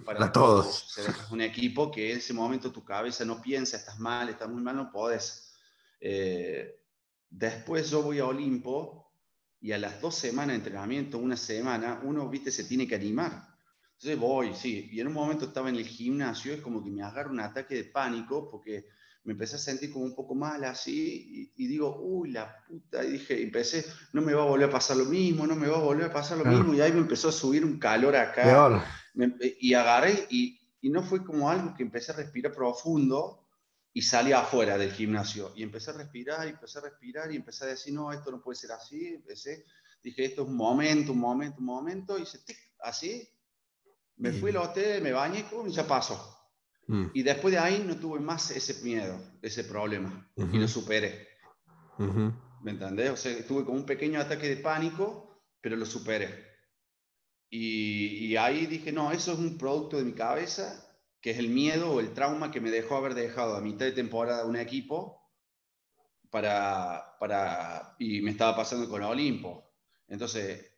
para, todos. O sea, dejas un equipo que en ese momento tu cabeza no piensa, estás mal, estás muy mal, no podés. Eh, después yo voy a Olimpo y a las dos semanas de entrenamiento, una semana, uno, viste, se tiene que animar. Entonces voy, sí, y en un momento estaba en el gimnasio, es como que me agarra un ataque de pánico porque me empecé a sentir como un poco mal así y, digo, uy, la puta, y dije, empecé, no me va a volver a pasar lo mismo, no me va a volver a pasar lo mismo, y ahí me empezó a subir un calor acá. y agarré y, y, no fue como algo que empecé a respirar profundo y salí afuera del gimnasio y empecé a respirar y empecé a respirar y empecé a decir, no, esto no puede ser así, empecé, dije, esto es un momento, un momento, un momento, y hice, así, me fui al hotel, me bañé y ya pasó. Mm. Y después de ahí no tuve más ese miedo, ese problema, y lo superé. ¿Me entendés? O sea, tuve como un pequeño ataque de pánico, pero lo superé. Y, y, ahí dije, no, eso es un producto de mi cabeza, que es el miedo o el trauma que me dejó haber dejado a mitad de temporada un equipo para, para, y me estaba pasando con Olimpo. Entonces,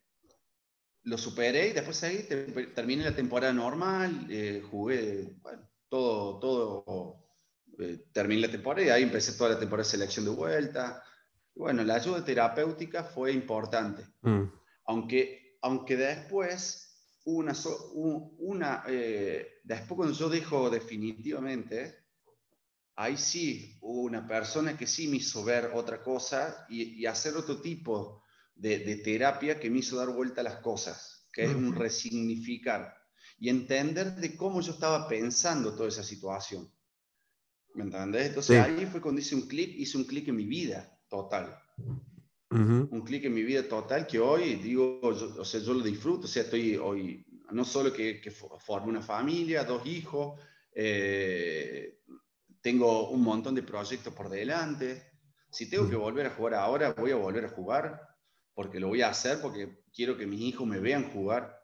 lo superé y después ahí terminé la temporada normal, eh, jugué, bueno, todo, todo, eh, terminé la temporada y ahí empecé toda la temporada de selección de vuelta. Bueno, la ayuda terapéutica fue importante, mm. aunque, aunque después una, una eh, después cuando yo dejo definitivamente, ahí sí hubo una persona que sí me hizo ver otra cosa y, hacer otro tipo de, terapia que me hizo dar vuelta a las cosas, que es un resignificar y entender de cómo yo estaba pensando toda esa situación. ¿Me entendés? Entonces ahí fue cuando hice un clic, hice un clic en mi vida total. Un clic en mi vida total que hoy digo, yo, o sea, yo lo disfruto, o sea, estoy hoy, no solo que, que formo una familia, dos hijos, eh, tengo un montón de proyectos por delante. Si tengo que volver a jugar ahora, voy a volver a jugar, porque lo voy a hacer, porque quiero que mis hijos me vean jugar.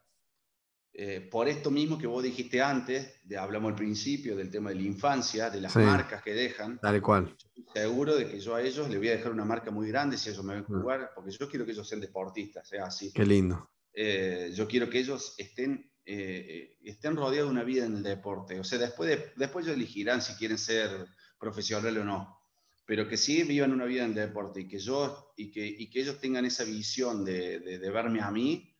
Eh, por esto mismo que vos dijiste antes, de, hablamos al principio del tema de la infancia, de las marcas que dejan. Tal cual. Estoy seguro de que yo a ellos les voy a dejar una marca muy grande si ellos me ven mm. jugar, porque yo quiero que ellos sean deportistas, sea así. Qué lindo. Eh, yo quiero que ellos estén, eh, estén rodeados de una vida en el deporte. O sea, después, de, después ellos elegirán si quieren ser profesionales o no. Pero que sí vivan una vida en el deporte y que, yo, y que, y que ellos tengan esa visión de, de, de verme a mí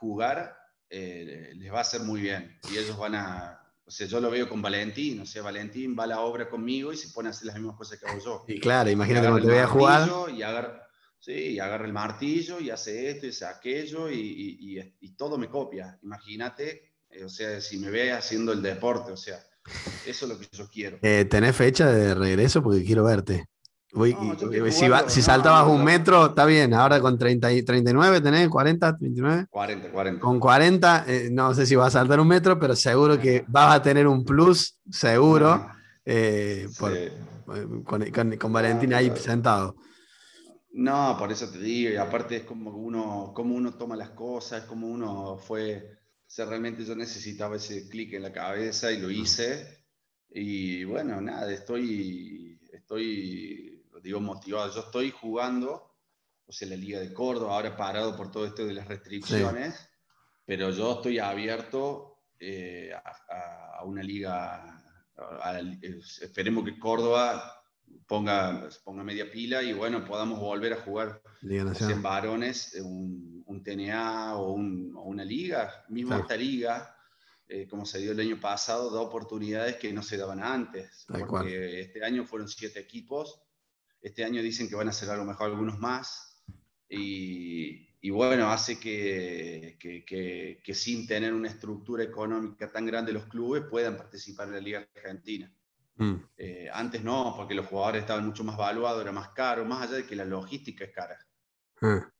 jugar eh, les va a hacer muy bien. Y ellos van a, o sea, yo lo veo con Valentín, o sea, Valentín va a la obra conmigo y se pone a hacer las mismas cosas que hago yo. Y claro, imagínate cómo te voy a jugar. Y agarra, sí, y agarra el martillo y hace esto y hace aquello y, y, y todo me copia. Imagínate, eh, o sea, si me ve haciendo el deporte, o sea, eso es lo que yo quiero. Eh, ¿Tenés fecha de regreso? Porque quiero verte si, saltabas un metro, está bien. Ahora con 30, 39 tenés, 40, 29. 40, 40. Con 40, eh, no sé si vas a saltar un metro, pero seguro que vas a tener un plus, seguro, eh, con, con, Valentín ahí sentado. No, por eso te digo, y aparte es como uno, como uno toma las cosas, como uno fue, o sea, realmente yo necesitaba ese clic en la cabeza y lo hice. Y bueno, nada, estoy, estoy digo motivado. Yo estoy jugando, o sea, la Liga de Córdoba, ahora parado por todo esto de las restricciones, pero yo estoy abierto eh, a, una liga, esperemos que Córdoba ponga, ponga media pila y bueno, podamos volver a jugar en varones un, un TNA o, una liga, mismo esta liga. Eh, como se dio el año pasado, da oportunidades que no se daban antes. porque este año fueron siete equipos este año dicen que van a hacer a lo mejor algunos más. Y, bueno, hace que, que, sin tener una estructura económica tan grande los clubes puedan participar en la Liga Argentina. Mm. Eh, antes no, porque los jugadores estaban mucho más valuados, era más caro, más allá de que la logística es cara. Ah.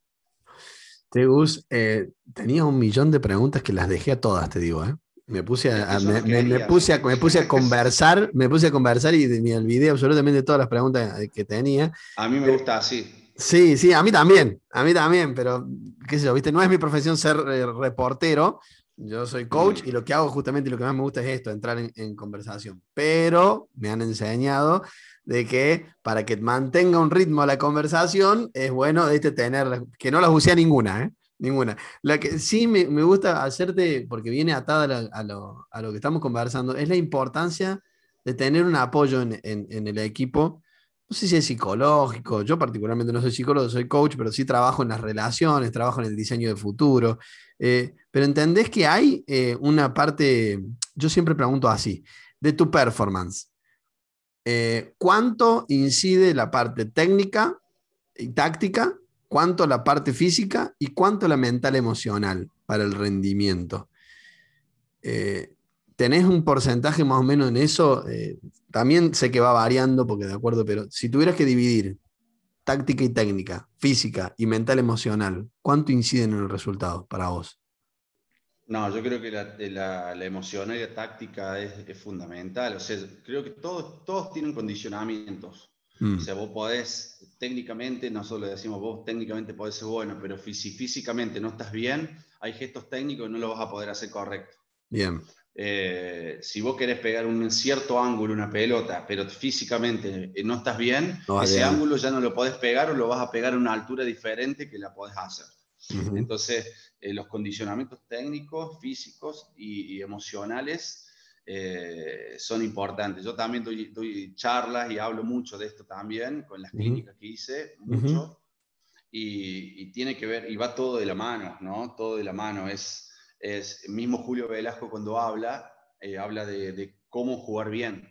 Tegus, eh, tenía un millón de preguntas que las dejé a todas, te digo, ¿eh? Me puse a, me, puse a, me puse a conversar, me puse a conversar y me olvidé absolutamente de todas las preguntas que tenía. A mí me gusta así. Sí, sí, a mí también, a mí también, pero qué sé yo, viste, no es mi profesión ser eh, reportero, yo soy coach mm. y lo que hago justamente lo que más me gusta es esto, entrar en, conversación. Pero me han enseñado de que para que mantenga un ritmo la conversación es bueno este, tener, que no las use a ninguna, ¿eh? Ninguna. La que sí me, gusta hacerte, porque viene atada a, lo, que estamos conversando, es la importancia de tener un apoyo en, el equipo. No sé si es psicológico, yo particularmente no soy psicólogo, soy coach, pero sí trabajo en las relaciones, trabajo en el diseño de futuro. Eh, pero entendés que hay eh, una parte, yo siempre pregunto así, de tu performance. Eh, ¿Cuánto incide la parte técnica y táctica cuánto la parte física y cuánto la mental emocional para el rendimiento. Eh, ¿Tenés un porcentaje más o menos en eso? Eh, también sé que va variando, porque de acuerdo, pero si tuvieras que dividir táctica y técnica, física y mental emocional, ¿cuánto inciden en el resultado para vos? No, yo creo que la, la, emocional y la táctica es, fundamental. O sea, creo que todos, todos tienen condicionamientos. Mm. O sea, vos podés técnicamente, nosotros le decimos, vos técnicamente podés ser bueno, pero si físicamente no estás bien, hay gestos técnicos que no lo vas a poder hacer correcto. Bien. Eh, si vos querés pegar un cierto ángulo, una pelota, pero físicamente no estás bien, ese ángulo ya no lo podés pegar o lo vas a pegar a una altura diferente que la podés hacer. Entonces, eh, los condicionamientos técnicos, físicos y, emocionales eh, son importantes. Yo también doy, charlas y hablo mucho de esto también con las clínicas que hice, mucho. y, tiene que ver, y va todo de la mano, ¿no? Todo de la mano. Es, es mismo Julio Velasco cuando habla, eh, habla de, de, cómo jugar bien.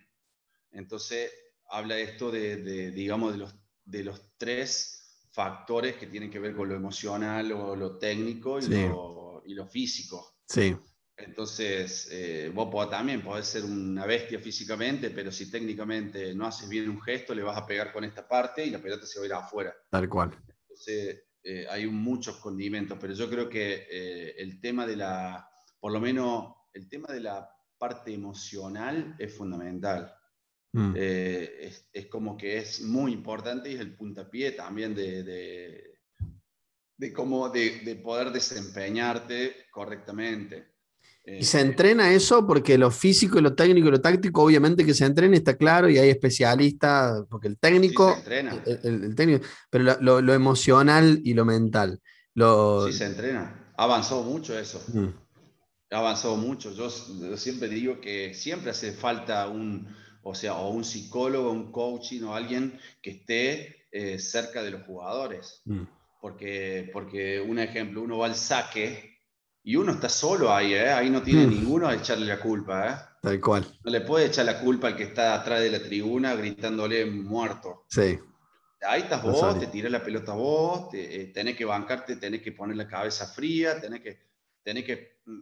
Entonces, habla esto de, de, digamos, de los, de los tres factores que tienen que ver con lo emocional o lo técnico y, lo, y lo, físico. Sí. Entonces, eh, vos también podés ser una bestia físicamente, pero si técnicamente no haces bien un gesto, le vas a pegar con esta parte y la pelota se va a ir afuera. Tal cual. Entonces, eh, hay muchos condimentos, pero yo creo que eh, el tema de la, por lo menos, el tema de la parte emocional es fundamental. Mm. Es, como que es muy importante y es el puntapié también de, de, de cómo de, poder desempeñarte correctamente. ¿Y se entrena eso? Porque lo físico y lo técnico y lo táctico, obviamente que se entrena, está claro, y hay especialistas, porque el técnico, sí, se entrena. El, técnico, pero lo, lo, emocional y lo mental. Lo... Sí, se entrena. Ha avanzado mucho eso. Mm. Ha avanzado mucho. yo siempre digo que siempre hace falta un, o sea, o un psicólogo, un coaching o alguien que esté eh, cerca de los jugadores. Mm. Porque, porque, un ejemplo, uno va al saque y uno está solo ahí, ¿eh? ahí no tiene mm. ninguno a echarle la culpa. ¿eh? Tal cual. No le puede echar la culpa al que está atrás de la tribuna gritándole muerto. Sí. Ahí estás vos, te tiras la pelota vos, te, tenés que bancarte, tenés que poner la cabeza fría, tenés que, tenés que mm,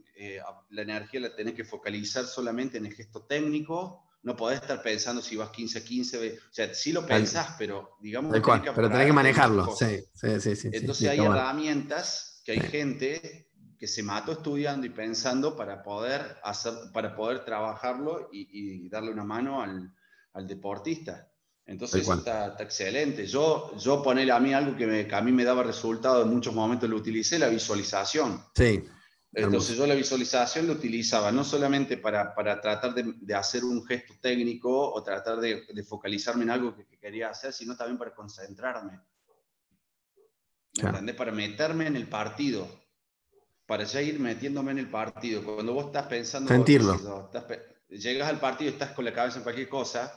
la energía la tenés que focalizar solamente en el gesto técnico no podés estar pensando si vas 15 a 15, o sea, sí lo pensás, pero digamos... que pero tenés que manejarlo, sí, sí, sí, Entonces hay herramientas que hay gente que se mató estudiando y pensando para poder, hacer, para poder trabajarlo y, darle una mano al, al deportista. Entonces eso está, está, excelente. Yo, yo poner a mí algo que, me, que, a mí me daba resultado en muchos momentos lo utilicé, la visualización. Sí. Entonces yo la visualización lo utilizaba no solamente para, para tratar de, de, hacer un gesto técnico o tratar de, de focalizarme en algo que, quería hacer, sino también para concentrarme. ¿Entendés? Para meterme en el partido. Para ya ir metiéndome en el partido. Cuando vos estás pensando... Sentirlo. llegas al partido y estás con la cabeza en cualquier cosa,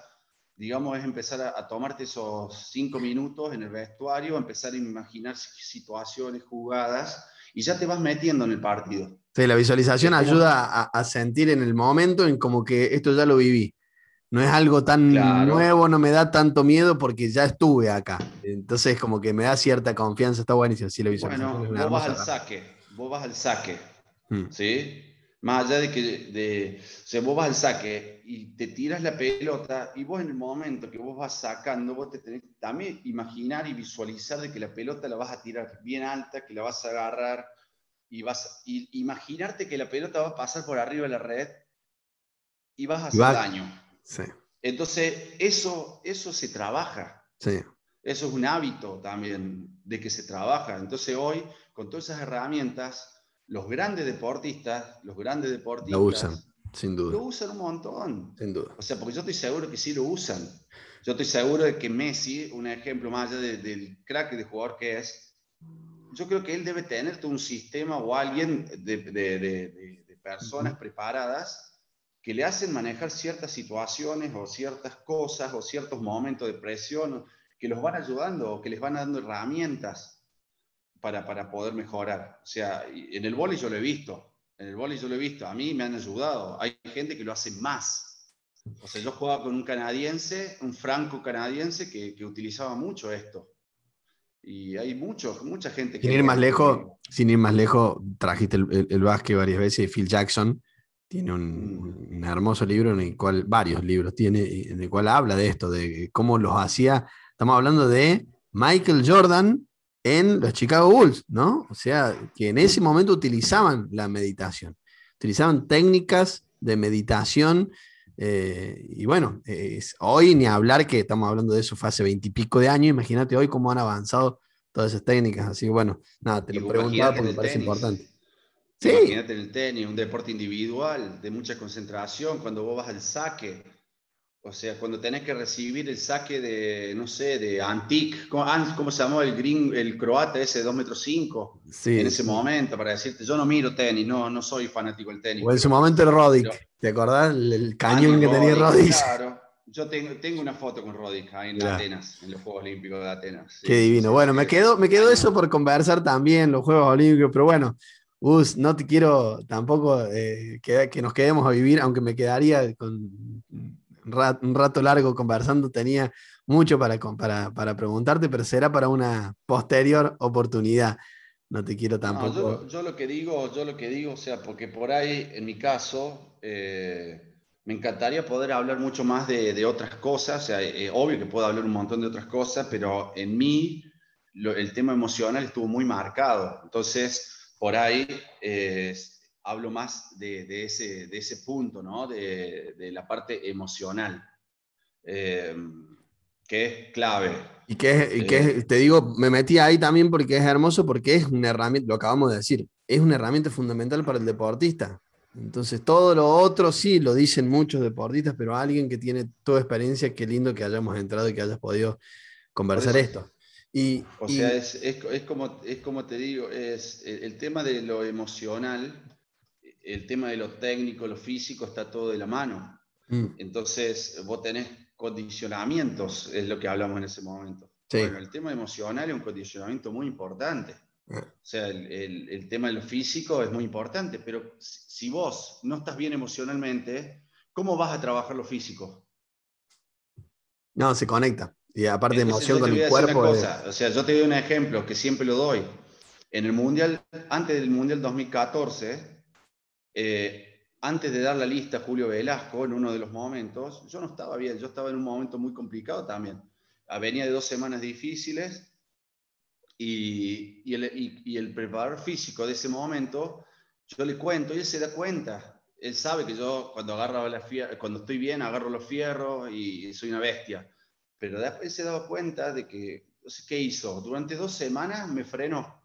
digamos, es empezar a, a, tomarte esos cinco minutos en el vestuario, empezar a imaginar situaciones, jugadas y ya te vas metiendo en el partido. Sí, la visualización ayuda a, sentir en el momento en como que esto ya lo viví. No es algo tan nuevo, no me da tanto miedo porque ya estuve acá. Entonces como que me da cierta confianza, está buenísimo. Sí, la visualización bueno, vos vas al saque, vos vas al saque, hmm. ¿sí? Más allá de que, de, o sea, vos vas al saque y te tiras la pelota y vos en el momento que vos vas sacando, vos te tenés que también imaginar y visualizar de que la pelota la vas a tirar bien alta, que la vas a agarrar y vas y imaginarte que la pelota va a pasar por arriba de la red y vas a hacer daño. Sí. Entonces, eso, eso se trabaja. Sí. Eso es un hábito también de que se trabaja. Entonces, hoy, con todas esas herramientas, los grandes deportistas, los grandes deportistas... Lo usan, sin duda. Lo usan un montón. Sin duda. O sea, porque yo estoy seguro que sí lo usan. Yo estoy seguro de que Messi, un ejemplo más allá del crack de jugador que es, yo creo que él debe tener todo un sistema o alguien de, de, de personas preparadas que le hacen manejar ciertas situaciones o ciertas cosas o ciertos momentos de presión que los van ayudando o que les van dando herramientas para, para poder mejorar. O sea, en el vóley yo lo he visto, en el vóley yo lo he visto, a mí me han ayudado. Hay gente que lo hace más. O sea, yo jugaba con un canadiense, un franco canadiense que, que utilizaba mucho esto. Y hay mucho, mucha gente que... Sin ir más lejos, sin ir más lejos, trajiste el, el, básquet varias veces, Phil Jackson tiene un, mm. un, hermoso libro en el cual, varios libros tiene, en el cual habla de esto, de cómo los hacía. Estamos hablando de Michael Jordan en los Chicago Bulls, ¿no? O sea, que en ese momento utilizaban la meditación, utilizaban técnicas de meditación. Eh, y bueno, es, hoy ni hablar que estamos hablando de eso fue hace veintipico de años, imagínate hoy cómo han avanzado todas esas técnicas. Así que bueno, nada, te lo preguntaba porque me parece importante. Sí. Imagínate en el tenis, un deporte individual de mucha concentración, cuando vos vas al saque, O sea, cuando tenés que recibir el saque de, no sé, de Antic, ¿cómo, se llamó el green, el croata ese de 2 metros 5? Sí, en ese momento, para decirte, yo no miro tenis, no, no soy fanático del tenis. O en su momento el Rodic, ¿te acordás? El, cañón que tenía Rodic. Claro, yo tengo, tengo, una foto con Rodic ahí en Atenas, en los Juegos Olímpicos de Atenas. Qué divino. bueno, me quedó, me quedó eso por conversar también, los Juegos Olímpicos, pero bueno, Gus, no te quiero tampoco eh, que, que, nos quedemos a vivir, aunque me quedaría con un rato largo conversando, tenía mucho para, para, para, preguntarte, pero será para una posterior oportunidad. No te quiero tampoco. yo, lo que digo, yo lo que digo, o sea, porque por ahí, en mi caso, eh, me encantaría poder hablar mucho más de, de otras cosas. O sea, eh, obvio que puedo hablar un montón de otras cosas, pero en mí el tema emocional estuvo muy marcado. Entonces, por ahí eh, hablo más de, ese, de ese punto, ¿no? de, de la parte emocional, eh, que es clave. Y que, y que eh, te digo, me metí ahí también porque es hermoso, porque es una herramienta, lo acabamos de decir, es una herramienta fundamental para el deportista. Entonces, todo lo otro sí lo dicen muchos deportistas, pero alguien que tiene toda experiencia, qué lindo que hayamos entrado y que hayas podido conversar esto. Y, o sea, es, es, es, como, es como te digo, es el tema de lo emocional el tema de lo técnico, lo físico está todo de la mano. Mm. Entonces, vos tenés condicionamientos, es lo que hablamos en ese momento. Bueno, el tema emocional es un condicionamiento muy importante. Ah. O sea, el, tema de lo físico es muy importante, pero si vos no estás bien emocionalmente, ¿cómo vas a trabajar lo físico? No, se conecta. Y aparte de emoción con el cuerpo. O sea, yo te doy un ejemplo que siempre lo doy. En el Mundial, antes del Mundial 2014, eh, antes de dar la lista a Julio Velasco, en uno de los momentos, yo no estaba bien, yo estaba en un momento muy complicado también. Ah, venía de dos semanas difíciles y, y, el, y, el, preparador físico de ese momento, yo le cuento y él se da cuenta. Él sabe que yo cuando, agarro la cuando estoy bien agarro los fierros y soy una bestia. Pero después se daba cuenta de que, ¿qué hizo? Durante dos semanas me frenó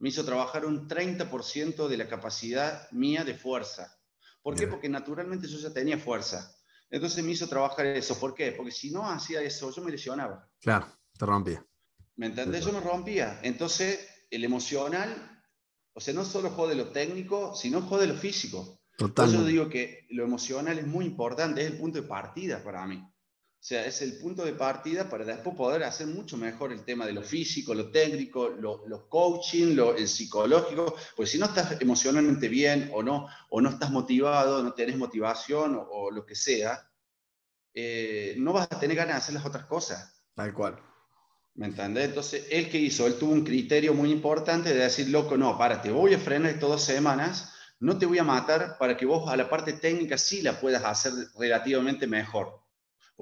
me hizo trabajar un 30% de la capacidad mía de fuerza. ¿Por qué? Porque naturalmente yo ya tenía fuerza. Entonces me hizo trabajar eso. ¿Por qué? Porque si no hacía eso, yo me lesionaba. Claro, te rompía. ¿Me entendés? Yo me rompía. Entonces, el emocional, o sea, no solo jode lo técnico, sino jode lo físico. Por eso digo que lo emocional es muy importante, es el punto de partida para mí. O sea, es el punto de partida para después poder hacer mucho mejor el tema de lo físico, lo técnico, lo, coaching, lo, el psicológico, porque si no estás emocionalmente bien o no, o no estás motivado, no tenés motivación o, lo que sea, eh, no vas a tener ganas de hacer las otras cosas. Tal cual. ¿Me entendés? Entonces, él que hizo, él tuvo un criterio muy importante de decir, loco, no, para, te voy a frenar todas semanas, no te voy a matar para que vos a la parte técnica sí la puedas hacer relativamente mejor.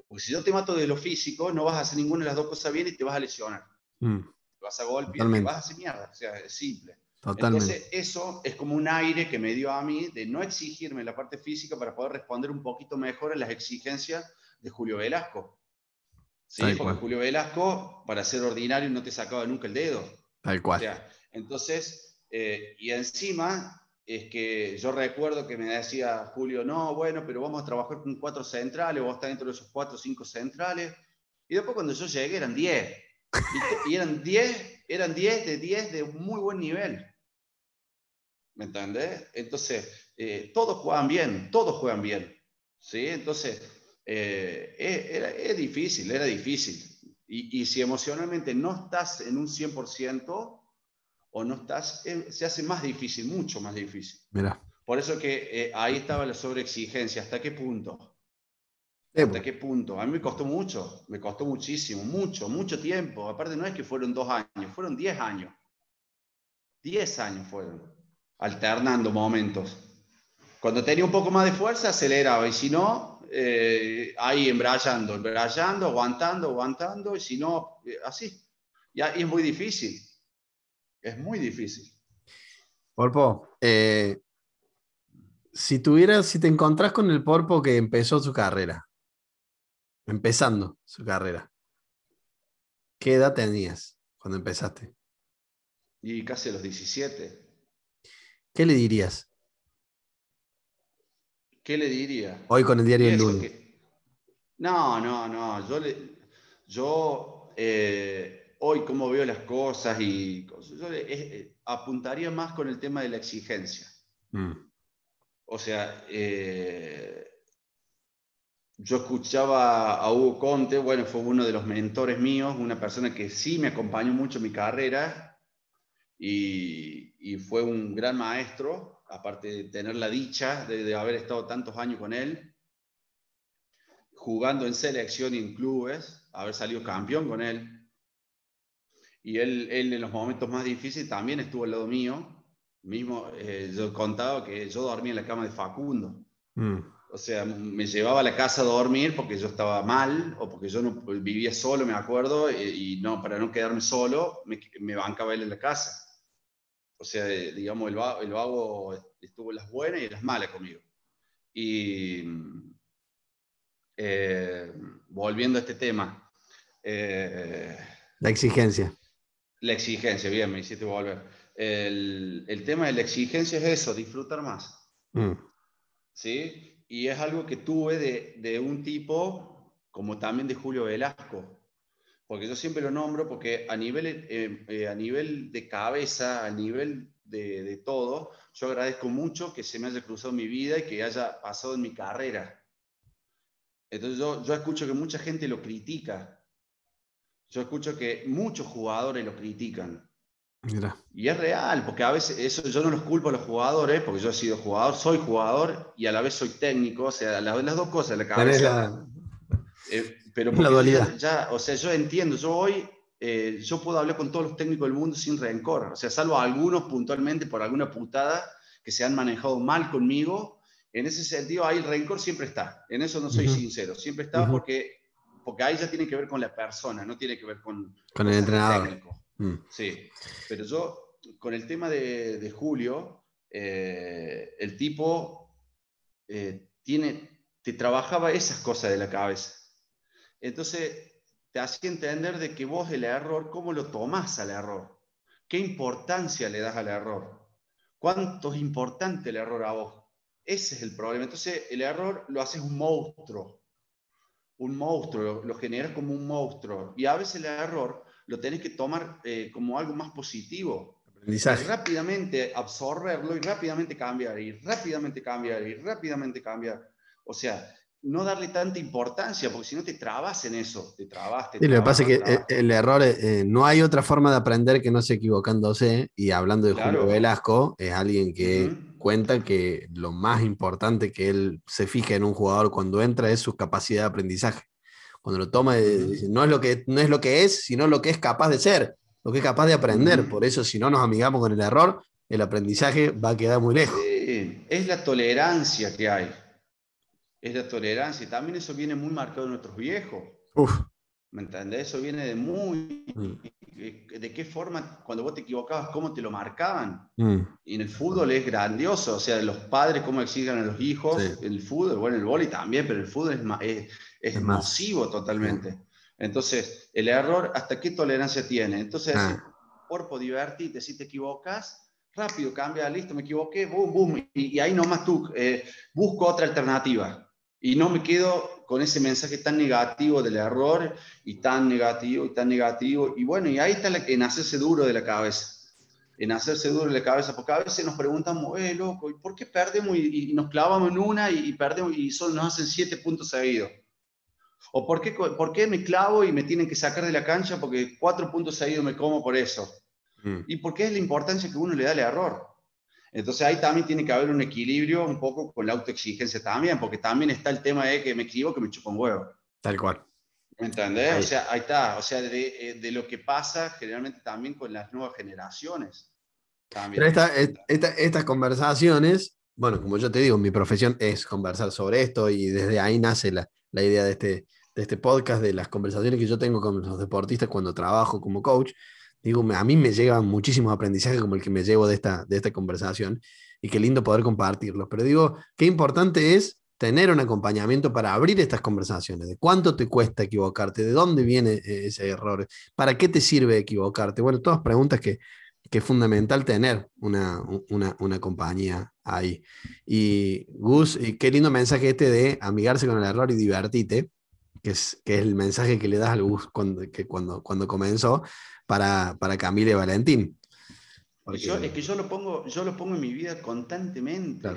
Porque si yo te mato de lo físico, no vas a hacer ninguna de las dos cosas bien y te vas a lesionar. Mm. Te vas a golpear, te vas a hacer mierda. O sea, es simple. Entonces, eso es como un aire que me dio a mí de no exigirme la parte física para poder responder un poquito mejor a las exigencias de Julio Velasco. Sí, porque Julio Velasco, para ser ordinario, no te sacaba nunca el dedo. Tal cual. O sea, entonces, eh, y encima es que yo recuerdo que me decía Julio, no, bueno, pero vamos a trabajar con cuatro centrales, vos estás dentro de esos cuatro o cinco centrales. Y después cuando yo llegué eran diez. Y, eran diez, eran diez de diez de muy buen nivel. ¿Me entendés? Entonces, eh, todos juegan bien, todos juegan bien. ¿sí? Entonces, eh, era, es difícil, era difícil. Y, y si emocionalmente no estás en un 100%, o no estás, eh, se hace más difícil, mucho más difícil. Mira. Por eso que eh, ahí estaba la sobreexigencia. ¿Hasta qué punto? ¿Hasta pues. qué punto? A mí me costó mucho, me costó muchísimo, mucho, mucho tiempo. Aparte no es que fueron dos años, fueron diez años. Diez años fueron, alternando momentos. Cuando tenía un poco más de fuerza, aceleraba, y si no, eh, ahí embrayando, embrayando, aguantando, aguantando, y si no, así. Ya, y es muy difícil. Es muy difícil. Porpo, eh, si tuvieras, si te encontrás con el Porpo que empezó su carrera, empezando su carrera, ¿qué edad tenías cuando empezaste? Y casi a los 17. ¿Qué le dirías? ¿Qué le diría? Hoy con el diario El Lunes. No, no, no. Yo, yo eh, hoy como veo las cosas y yo eh, apuntaría más con el tema de la exigencia. Mm. O sea, eh, yo escuchaba a Hugo Conte, bueno, fue uno de los mentores míos, una persona que sí me acompañó mucho en mi carrera y, fue un gran maestro, aparte de tener la dicha de, haber estado tantos años con él, jugando en selección y en clubes, haber salido campeón con él. Y él, él en los momentos más difíciles también estuvo al lado mío. Mismo, eh, yo contaba que yo dormía en la cama de Facundo. Mm. O sea, me llevaba a la casa a dormir porque yo estaba mal o porque yo no vivía solo, me acuerdo, y, no, para no quedarme solo, me, me, bancaba él en la casa. O sea, digamos, el, el vago estuvo en las buenas y en las malas conmigo. Y eh, volviendo a este tema. Eh, la exigencia. La exigencia, bien, me hiciste volver. El, el tema de la exigencia es eso, disfrutar más. Mm. ¿Sí? y es algo que tuve de, de, un tipo como también de Julio Velasco, porque yo siempre lo nombro porque a nivel, eh, eh, a nivel de cabeza, a nivel de, de, todo, yo agradezco mucho que se me haya cruzado mi vida y que haya pasado en mi carrera. Entonces yo, yo escucho que mucha gente lo critica. Yo escucho que muchos jugadores lo critican. Y es real, porque a veces eso yo no los culpo a los jugadores, porque yo he sido jugador, soy jugador y a la vez soy técnico, o sea, las, las dos cosas la cabeza. Eh, pero la dualidad. Ya, o sea, yo entiendo, yo hoy eh, yo puedo hablar con todos los técnicos del mundo sin rencor, o sea, salvo algunos puntualmente por alguna putada que se han manejado mal conmigo, en ese sentido ahí el rencor siempre está, en eso no soy sincero, siempre está porque, porque ahí ya tiene que ver con la persona, no tiene que ver con, con el entrenador. Técnico. Mm. Sí, pero yo con el tema de, Julio, eh, el tipo eh, tiene, te trabajaba esas cosas de la cabeza. Entonces, te hacía entender de que vos el error, ¿cómo lo tomás al error? ¿Qué importancia le das al error? ¿Cuánto es importante el error a vos? Ese es el problema. Entonces, el error lo haces un monstruo. Un monstruo, lo, lo generas como un monstruo. Y a veces el error lo tenés que tomar eh, como algo más positivo. Aprendizaje. rápidamente absorberlo y rápidamente cambiar, y rápidamente cambiar, y rápidamente cambiar. O sea, no darle tanta importancia, porque si no te trabas en eso, te trabas. lo que pasa es que el, error, eh, no hay otra forma de aprender que no sea equivocándose, y hablando de Julio Velasco, es alguien que cuenta que lo más importante que él se fija en un jugador cuando entra es su capacidad de aprendizaje. Cuando lo toma, no es lo, que, no es lo que es, sino lo que es capaz de ser, lo que es capaz de aprender. Por eso, si no nos amigamos con el error, el aprendizaje va a quedar muy lejos. es la tolerancia que hay. Es la tolerancia. Y también eso viene muy marcado en nuestros viejos. Uf. ¿Me entendés? Eso viene de muy... Mm. ¿De qué forma, cuando vos te equivocabas, cómo te lo marcaban? Mm. Y en el fútbol es grandioso, o sea, los padres cómo exigen a los hijos, en el fútbol, bueno, el vóley también, pero el fútbol es, es, es, masivo totalmente. Entonces, el error, ¿hasta qué tolerancia tiene? Entonces, ah. por divertirte, si te equivocas, rápido, cambia, listo, me equivoqué, boom, boom, y, ahí nomás tú eh, busco otra alternativa. Y no me quedo con ese mensaje tan negativo del error y tan negativo y tan negativo. Y bueno, y ahí está en hacerse duro de la cabeza. En hacerse duro de la cabeza, porque a veces nos preguntamos, eh, loco, ¿y por qué perdemos y, nos clavamos en una y, perdemos y solo nos hacen siete puntos seguidos? ¿O por qué, por qué me clavo y me tienen que sacar de la cancha porque cuatro puntos seguidos me como por eso? Mm. ¿Y por qué es la importancia que uno le da al error? Entonces ahí también tiene que haber un equilibrio un poco con la autoexigencia también, porque también está el tema de que me equivoco, que me chupo un huevo. Tal cual. ¿Me entendés? O sea, ahí está. O sea, de, eh, de, lo que pasa generalmente también con las nuevas generaciones. También. Pero estas conversaciones, bueno, como yo te digo, mi profesión es conversar sobre esto y desde ahí nace la, la idea de este, de este podcast, de las conversaciones que yo tengo con los deportistas cuando trabajo como coach digo, a mí me llegan muchísimos aprendizajes como el que me llevo de esta, de esta conversación y qué lindo poder compartirlos. Pero digo, qué importante es tener un acompañamiento para abrir estas conversaciones, de cuánto te cuesta equivocarte, de dónde viene eh, ese error, para qué te sirve equivocarte. Bueno, todas preguntas que, que es fundamental tener una, una, una, compañía ahí. Y Gus, qué lindo mensaje este de amigarse con el error y divertirte que es, que es el mensaje que le das al bus cuando, que cuando, cuando comenzó para, para Camila y Valentín. es que yo lo, pongo, yo lo pongo en mi vida constantemente.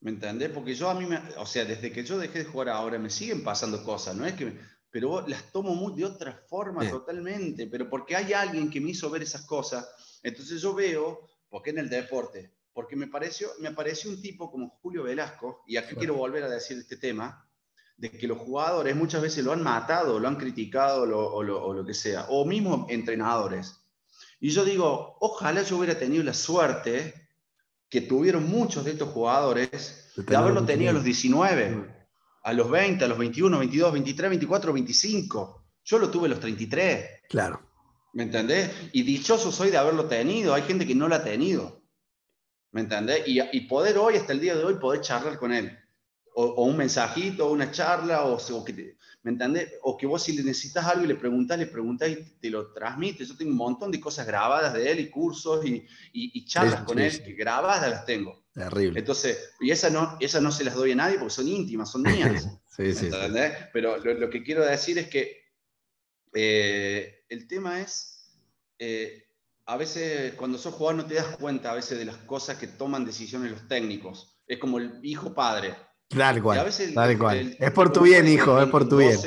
¿Me entendés? Porque yo a mí, me, o sea, desde que yo dejé de jugar ahora me siguen pasando cosas, ¿no es que pero las tomo muy, de otra forma totalmente, pero porque hay alguien que me hizo ver esas cosas. Entonces yo veo, porque en el deporte, porque me pareció, me apareció un tipo como Julio Velasco, y aquí quiero volver a decir este tema, de que los jugadores muchas veces lo han matado, lo han criticado o, lo, que sea, o mismo entrenadores. Y yo digo, ojalá yo hubiera tenido la suerte que tuvieron muchos de estos jugadores de haberlo tenido a los 19 a los 20, a los 21, 22, 23, 24, 25. Yo lo tuve a los 33. Claro. ¿Me entendés? Y dichoso soy de haberlo tenido. Hay gente que no lo ha tenido. ¿Me entendés? Y, poder hoy, hasta el día de hoy, poder charlar con él. O, un mensajito, o una charla, o, que ¿me entendés? O que vos si le necesitas algo y le preguntás, le preguntás y te lo transmite. Yo tengo un montón de cosas grabadas de él y cursos y, charlas con él que grabadas las tengo. Terrible. Entonces, y esas no, esa no se las doy a nadie porque son íntimas, son mías. sí, sí, Pero lo, que quiero decir es que eh, el tema es, eh, a veces cuando sos jugador no te das cuenta a veces de las cosas que toman decisiones los técnicos. Es como el hijo padre. Tal cual. cual. es por tu bien, hijo, es por tu bien.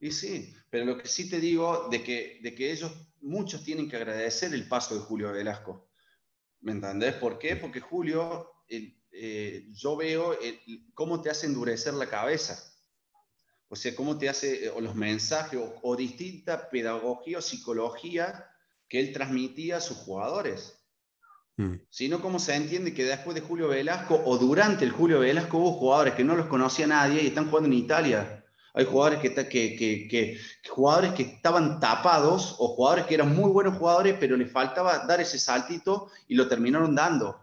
Y sí, pero lo que sí te digo de que, de que ellos, muchos tienen que agradecer el paso de Julio Velasco ¿Me entendés? ¿Por qué? Porque Julio, eh, yo veo cómo te hace endurecer la cabeza. O sea, cómo te hace, o los mensajes, o, distinta pedagogía o psicología que él transmitía a sus jugadores. Mm. Sino cómo se entiende que después de Julio Velasco o durante el Julio Velasco hubo jugadores que no los conocía nadie y están jugando en Italia. Hay jugadores que, que, que, jugadores que estaban tapados o jugadores que eran muy buenos jugadores, pero les faltaba dar ese saltito y lo terminaron dando.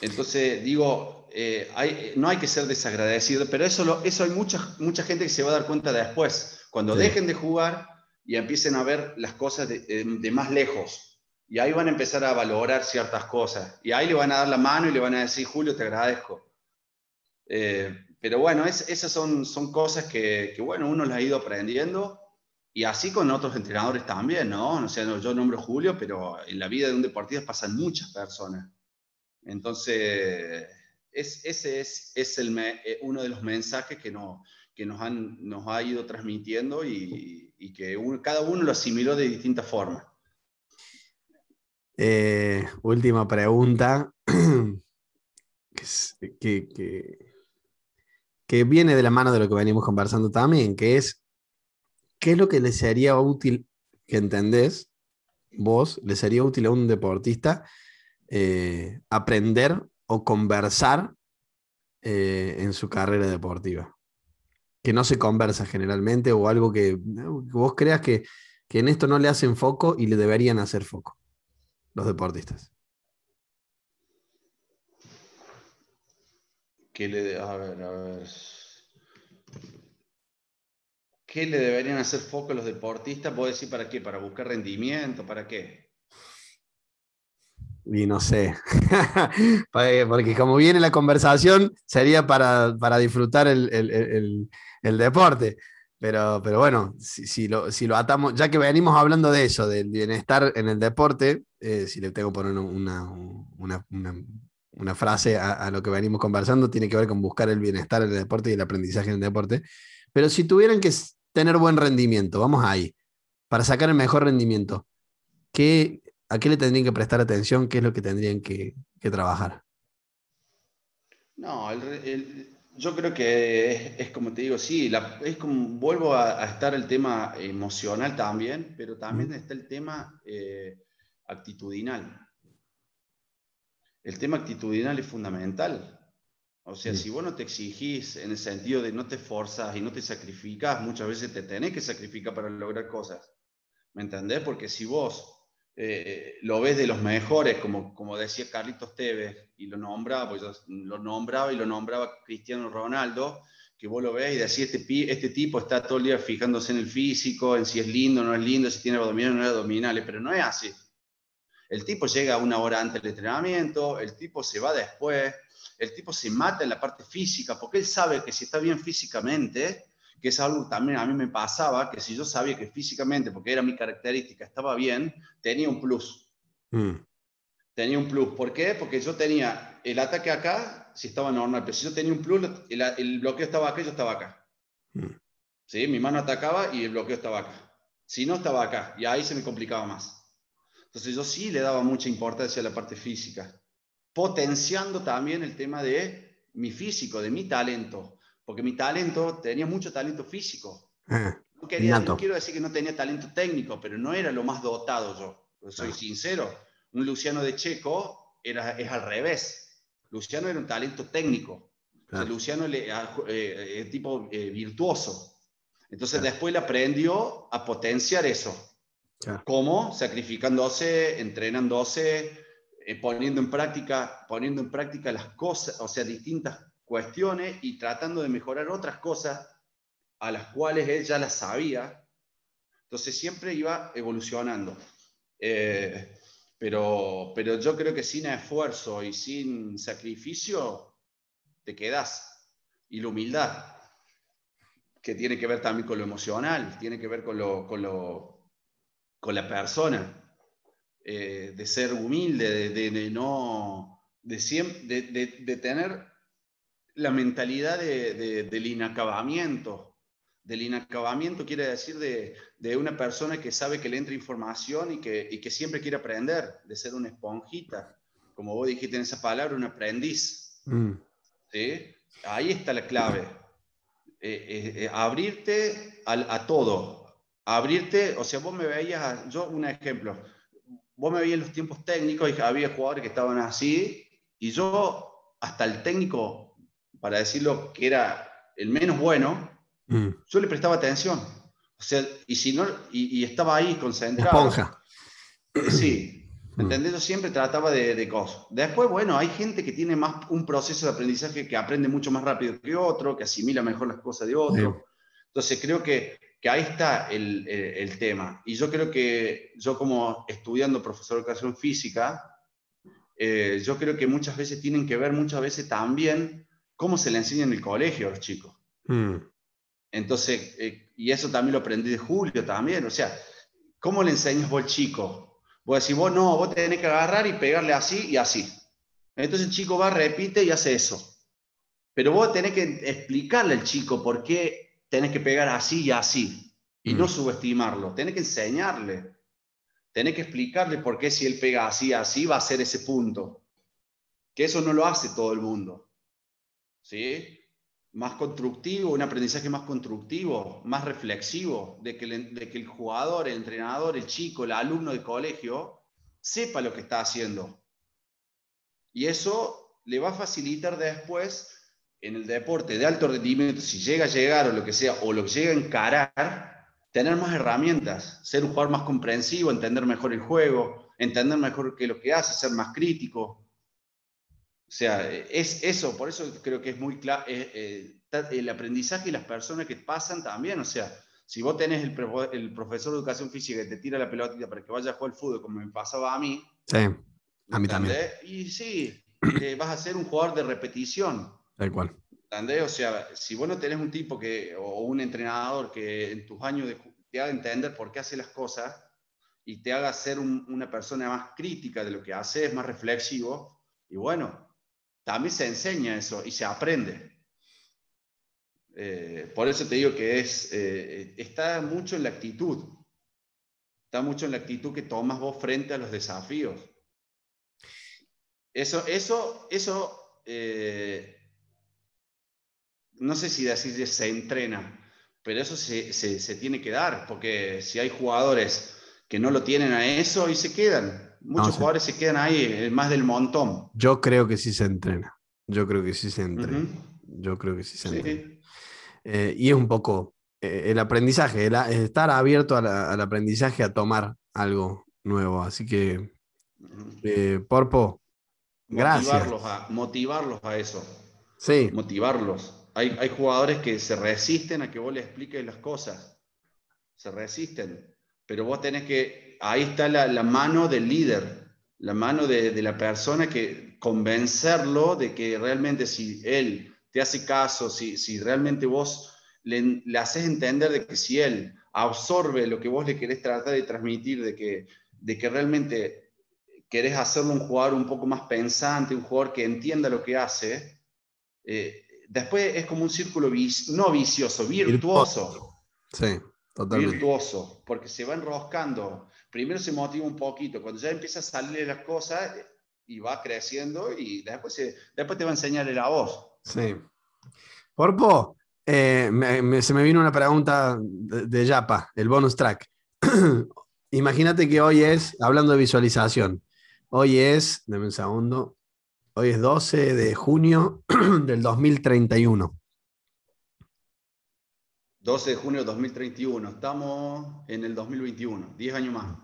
Entonces, digo, eh, no hay que ser desagradecido, pero eso, eso hay mucha, mucha gente que se va a dar cuenta después, cuando dejen de jugar y empiecen a ver las cosas de, más lejos. Y ahí van a empezar a valorar ciertas cosas. Y ahí le van a dar la mano y le van a decir, Julio, te agradezco. Eh, pero bueno, esas son, son cosas que, bueno, uno las ha ido aprendiendo y así con otros entrenadores también, ¿no? O sea, yo nombro Julio, pero en la vida de un deportista pasan muchas personas. Entonces, ese es, es el, eh, uno de los mensajes que, no, que nos, han, nos ha ido transmitiendo y, que cada uno lo asimiló de distinta forma. Eh, última pregunta. que, que viene de la mano de lo que venimos conversando también, que es, ¿qué es lo que le sería útil, que entendés, vos, le sería útil a un deportista eh, aprender o conversar eh, en su carrera deportiva? Que no se conversa generalmente o algo que, vos creas que, que en esto no le hacen foco y le deberían hacer foco los deportistas. ¿Qué le, a ver, a ver. ¿Qué le deberían hacer foco a los deportistas? ¿Puedo decir para qué? ¿Para buscar rendimiento? ¿Para qué? Y no sé, porque como viene la conversación, sería para, disfrutar el, deporte. Pero, pero bueno, si, lo, si, lo, atamos, ya que venimos hablando de eso, del bienestar en el deporte, eh, si le tengo que poner una, una, una frase a, lo que venimos conversando, tiene que ver con buscar el bienestar en el deporte y el aprendizaje en el deporte. Pero si tuvieran que tener buen rendimiento, vamos ahí, para sacar el mejor rendimiento, ¿qué, ¿a qué le tendrían que prestar atención? ¿Qué es lo que tendrían que, trabajar? No, yo creo que es, como te digo, sí, es como, vuelvo a, estar el tema emocional también, pero también está el tema eh, actitudinal el tema actitudinal es fundamental. O sea, si vos no te exigís en el sentido de no te esforzas y no te sacrificas, muchas veces te tenés que sacrificar para lograr cosas. ¿Me entendés? Porque si vos eh, lo ves de los mejores, como, como decía Carlitos Tevez, y lo nombraba, pues yo lo nombraba y lo nombraba Cristiano Ronaldo, que vos lo ves y decís, este, este tipo está todo el día fijándose en el físico, en si es lindo o no es lindo, si tiene abdominales o no es abdominales, pero no es así. El tipo llega una hora antes del entrenamiento, el tipo se va después, el tipo se mata en la parte física, porque él sabe que si está bien físicamente, que es algo también a mí me pasaba, que si yo sabía que físicamente, porque era mi característica, estaba bien, tenía un plus. Mm. Tenía un plus. ¿Por qué? Porque yo tenía el ataque acá, si estaba normal, pero si yo tenía un plus, el, bloqueo estaba acá y yo estaba acá. Mm. ¿Sí? Mi mano atacaba y el bloqueo estaba acá. Si no, estaba acá. Y ahí se me complicaba más. Entonces yo sí le daba mucha importancia a la parte física, potenciando también el tema de mi físico, de mi talento, porque mi talento, tenía mucho talento físico. Ah, no, quería, no quiero decir que no tenía talento técnico, pero no era lo más dotado yo. Soy ah. sincero, un Luciano de Checo era, es al revés. Luciano era un talento técnico. Luciano es ah, eh, tipo eh, virtuoso. Entonces después le aprendió a potenciar eso. ¿Cómo? Sacrificándose, entrenándose, eh, poniendo, en práctica, poniendo en práctica las cosas, o sea, distintas cuestiones y tratando de mejorar otras cosas a las cuales él ya las sabía. Entonces siempre iba evolucionando. Eh, pero, pero yo creo que sin esfuerzo y sin sacrificio te quedas. Y la humildad, que tiene que ver también con lo emocional, tiene que ver con lo, con lo, con la persona, eh, de ser humilde, de, no, de, de, tener la mentalidad del inacabamiento. Del inacabamiento quiere decir de, una persona que sabe que le entra información y que, que siempre quiere aprender, de ser una esponjita, como vos dijiste en esa palabra, un aprendiz. Mm. Ahí está la clave. Eh, eh, abrirte a todo, abrirte, o sea, vos me veías, yo un ejemplo, vos me veías en los tiempos técnicos y había jugadores que estaban así, y yo, hasta el técnico, para decirlo que era el menos bueno, mm. yo le prestaba atención. O sea, y si no, y, estaba ahí concentrado. Esponja. Sí, mm. ¿entendés? Yo siempre trataba de, de, cosas. Después, bueno, hay gente que tiene más un proceso de aprendizaje que aprende mucho más rápido que otro, que asimila mejor las cosas de otro. Entonces, creo que que ahí está el, el, tema. Y yo creo que yo como estudiando profesor de educación física, eh, yo creo que muchas veces tienen que ver, muchas veces también, cómo se le enseña en el colegio a los chicos. Mm. Entonces, eh, y eso también lo aprendí de Julio también, o sea, ¿cómo le enseñas vos al chico? Vos decís, vos no, vos tenés que agarrar y pegarle así y así. Entonces el chico va, repite y hace eso. Pero vos tenés que explicarle al chico por qué tenés que pegar así y así, y no mm. subestimarlo, tenés que enseñarle, tenés que explicarle por qué si él pega así y así va a ser ese punto, que eso no lo hace todo el mundo, ¿sí? Más constructivo, un aprendizaje más constructivo, más reflexivo, de que, el, jugador, el entrenador, el chico, el alumno de colegio, sepa lo que está haciendo. Y eso le va a facilitar después en el deporte de alto rendimiento, si llega a llegar o lo que sea, o lo que llega a encarar, tener más herramientas, ser un jugador más comprensivo, entender mejor el juego, entender mejor qué es lo que hace, ser más crítico. O sea, es eso, por eso creo que es muy claro, eh, el aprendizaje y las personas que pasan también, o sea, si vos tenés el, el, profesor de educación física que te tira la pelotita para que vaya a jugar al fútbol, como me pasaba a mí. Sí, a mí también. Y sí, eh, vas a ser un jugador de repetición. Tal cual. O sea, si vos no tenés un tipo que, o un entrenador que en tus años te haga entender por qué hace las cosas y te haga ser una persona más crítica de lo que haces, más reflexivo, y bueno, también se enseña eso y se aprende. Eh, por eso te digo que es, eh, está mucho en la actitud, está mucho en la actitud que tomas vos frente a los desafíos. Eso, eso, eso eh, no sé si decir se entrena, pero eso se, se, tiene que dar, porque si hay jugadores que no lo tienen a eso y se quedan, muchos jugadores se quedan ahí, más del montón. Yo creo que sí se entrena, yo creo que sí se entrena, yo creo que sí se entrena. Eh, y es un poco eh, el aprendizaje, estar abierto al aprendizaje, a tomar algo nuevo, así que, eh, Porpo, gracias. motivarlos a eso. Sí. Motivarlos hay, hay, jugadores que se resisten a que vos le expliques las cosas. Se resisten. Pero vos tenés que, ahí está la, la mano del líder, la mano de, de, la persona que, convencerlo de que realmente si él te hace caso, si, si realmente vos le, le haces entender de que si él absorbe lo que vos le querés tratar de transmitir, de que, de que realmente querés hacerlo un jugador un poco más pensante, un jugador que entienda lo que hace, eh, después es como un círculo no vicioso, virtuoso. Sí, totalmente. Virtuoso, porque se va enroscando. Primero se motiva un poquito, cuando ya empieza a salir las cosas y va creciendo y después, después te va a enseñar la voz. Sí. Porpo, eh, se me vino una pregunta de, de Yapa, el bonus track. Imagínate que hoy es, hablando de visualización, hoy es, dame un segundo, hoy es 12 de junio del 2031. 12 de junio del 2031, estamos en el 2021, 10 años más.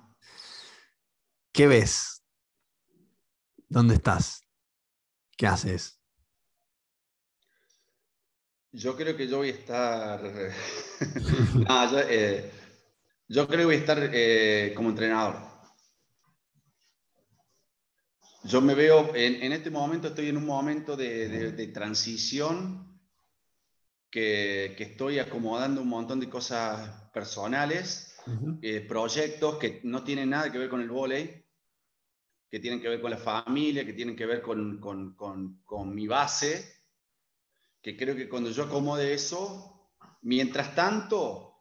¿Qué ves? ¿Dónde estás? ¿Qué haces? Yo creo que yo voy a estar. Eh, yo, creo que voy a estar eh, como entrenador. Yo me veo, en, este momento estoy en un momento de, transición que, estoy acomodando un montón de cosas personales, eh, proyectos que no tienen nada que ver con el volei, que tienen que ver con la familia, que tienen que ver con, con, mi base que creo que cuando yo acomode eso, mientras tanto,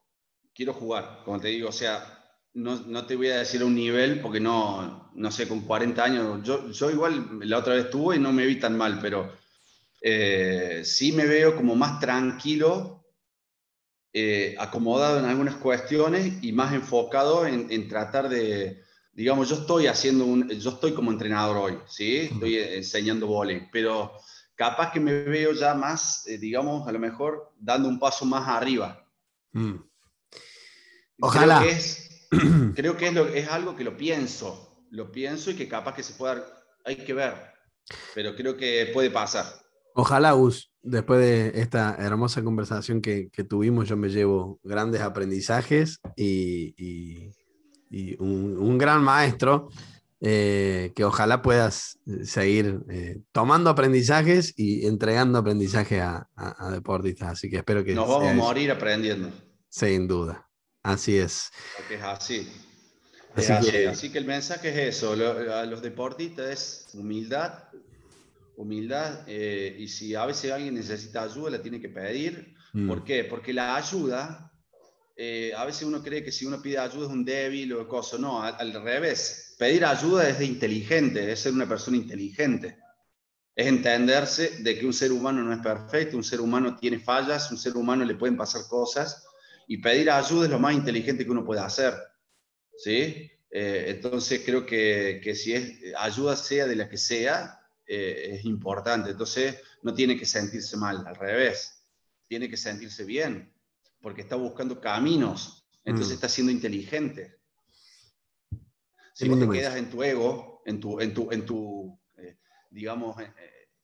quiero jugar, como te digo, o sea, no, no, te voy a decir un nivel porque no, no sé, con 40 años, yo, yo igual la otra vez estuve y no me vi tan mal, pero eh, sí me veo como más tranquilo, eh, acomodado en algunas cuestiones y más enfocado en, en, tratar de, digamos, yo estoy haciendo un, yo estoy como entrenador hoy, ¿sí? Estoy enseñando volei, pero capaz que me veo ya más, eh, digamos, a lo mejor dando un paso más arriba. Mm. Ojalá. Creo que, es, creo que es, lo, es, algo que lo pienso, lo pienso y que capaz que se pueda, hay que ver, pero creo que puede pasar. Ojalá, Gus, después de esta hermosa conversación que, que tuvimos, yo me llevo grandes aprendizajes y, y, y un, un, gran maestro eh, que ojalá puedas eh, seguir eh, tomando aprendizajes y entregando aprendizaje a, deportistas. Así que espero que... Nos vamos a morir aprendiendo. Sin duda. Así es. Porque es así. Así, Que... así, que... el mensaje es eso. a los deportistas es humildad. Humildad. y si a veces alguien necesita ayuda, la tiene que pedir. Mm. ¿Por qué? Porque la ayuda eh, a veces uno cree que si uno pide ayuda es un débil o cosa. No, al, revés. Pedir ayuda es de inteligente, es ser una persona inteligente. Es entenderse de que un ser humano no es perfecto, un ser humano tiene fallas, un ser humano le pueden pasar cosas y pedir ayuda es lo más inteligente que uno puede hacer. ¿Sí? Eh, entonces creo que, que, si es ayuda sea de la que sea, eh, es importante. Entonces no tiene que sentirse mal, al revés. Tiene que sentirse bien porque está buscando caminos, entonces mm. está siendo inteligente. Si vos te quedas en tu ego, en tu, en tu, en tu eh, digamos, eh,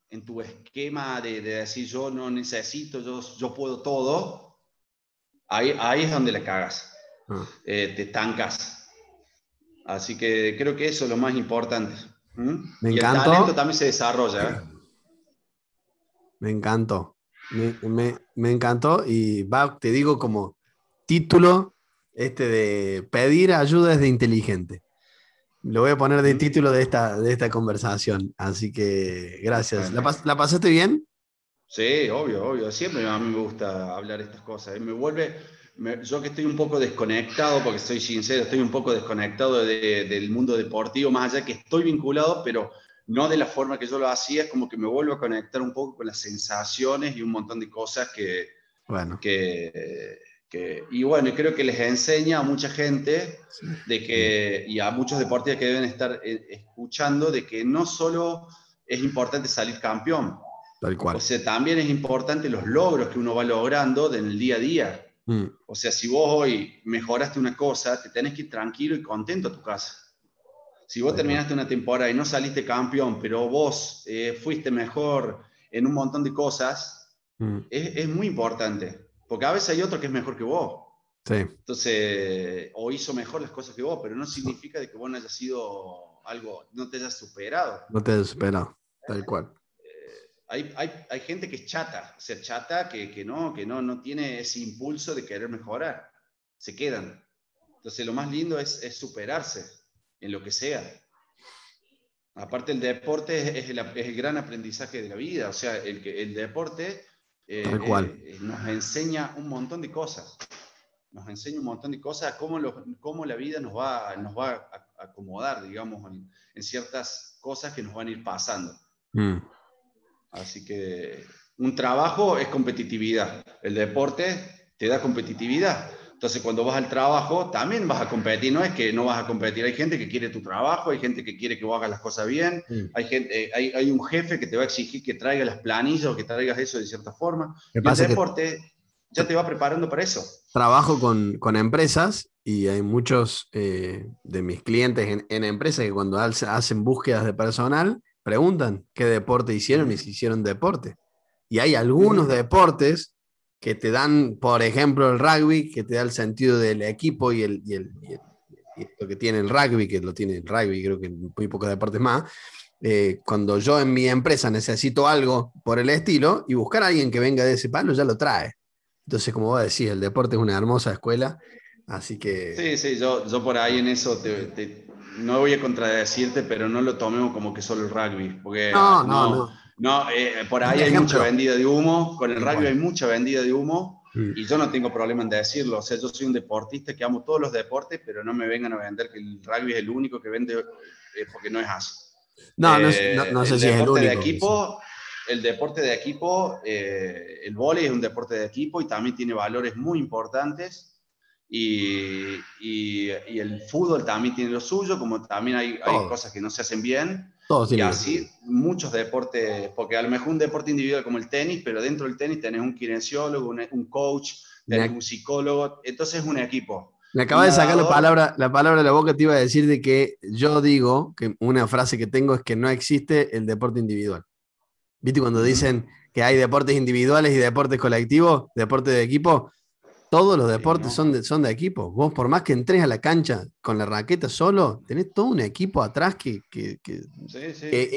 en tu esquema de, decir yo no necesito, yo, yo puedo todo, ahí, ahí es donde le cagas, ah. eh, te estancas. Así que creo que eso es lo más importante. Me y encantó. el talento también se desarrolla. Me encantó. Me, me, encantó y va, te digo como título este de pedir ayuda es de inteligente. Lo voy a poner de título de esta, de esta conversación. Así que gracias. ¿La, pasaste bien? Sí, obvio, obvio. Siempre a mí me gusta hablar estas cosas. Me vuelve, yo que estoy un poco desconectado, porque soy sincero, estoy un poco desconectado del mundo deportivo, más allá que estoy vinculado, pero no de la forma que yo lo hacía, es como que me vuelvo a conectar un poco con las sensaciones y un montón de cosas que... Bueno. que, y bueno, creo que les enseña a mucha gente de que, y a muchos deportistas que deben estar eh, escuchando, de que no solo es importante salir campeón, Tal cual. O sea, también es importante los logros que uno va logrando en el día a día. Mm. O sea, si vos hoy mejoraste una cosa, te tenés que ir tranquilo y contento a tu casa. Si vos terminaste una temporada y no saliste campeón, pero vos eh, fuiste mejor en un montón de cosas, mm. es, muy importante. Porque a veces hay otro que es mejor que vos. Sí. Entonces, o hizo mejor las cosas que vos, pero no significa de que vos no hayas sido algo, no te hayas superado. No te hayas superado. Tal cual. Hay, hay, hay, gente que es chata, o sea, chata que, que, no, que no, no tiene ese impulso de querer mejorar. Se quedan. Entonces, lo más lindo es, es superarse en lo que sea. Aparte, el deporte es, el, es, el, gran aprendizaje de la vida. O sea, el, el deporte eh, eh, nos enseña un montón de cosas. Nos enseña un montón de cosas, cómo, cómo la vida nos va, nos va a acomodar, digamos, en, en ciertas cosas que nos van a ir pasando. Mm. Así que un trabajo es competitividad. El deporte te da competitividad. Entonces, cuando vas al trabajo, también vas a competir. No es que no vas a competir. Hay gente que quiere tu trabajo, hay gente que quiere que vos hagas las cosas bien. Mm. Hay, gente, hay, hay, un jefe que te va a exigir que traigas las planillas o que traigas eso de cierta forma. el deporte ya te va preparando para eso. Trabajo con, con empresas y hay muchos eh, de mis clientes en, en empresas que cuando hacen búsquedas de personal, preguntan qué deporte hicieron y si hicieron deporte. Y hay algunos deportes que te dan, por ejemplo, el rugby, que te da el sentido del equipo y, el, y, el, lo que tiene el rugby, que lo tiene el rugby, creo que muy pocos deportes más. Eh, cuando yo en mi empresa necesito algo por el estilo y buscar a alguien que venga de ese palo, ya lo trae. Entonces, como vos decís, el deporte es una hermosa escuela, así que... Sí, sí, yo, yo por ahí en eso te no voy a contradecirte, pero no lo tomemos como que solo el rugby. Porque no, no, no. Eh, por ahí hay mucha vendida de humo. Con el rugby hay mucha vendida de humo. Y yo no tengo problema en decirlo. O sea, yo soy un deportista que amo todos los deportes, pero no me vengan a vender que el rugby es el único que vende, eh, porque no es así. No, no, no, sé si es el único. De equipo, el deporte de equipo, eh, el vóley es un deporte de equipo y también tiene valores muy importantes y, y, el fútbol también tiene lo suyo, como también hay, hay cosas que no se hacen bien. Y así muchos deportes, porque a lo mejor un deporte individual como el tenis, pero dentro del tenis tenés un kinesiólogo, un, un coach, tenés un psicólogo, entonces es un equipo. Me acaba de sacar la palabra, la palabra de la boca, te iba a decir de que yo digo, que una frase que tengo es que no existe el deporte individual. ¿Viste cuando dicen que hay deportes individuales y deportes colectivos, deportes de equipo? Todos los deportes son, de, son de equipo. Vos, por más que entres a la cancha con la raqueta solo, tenés todo un equipo atrás que, que,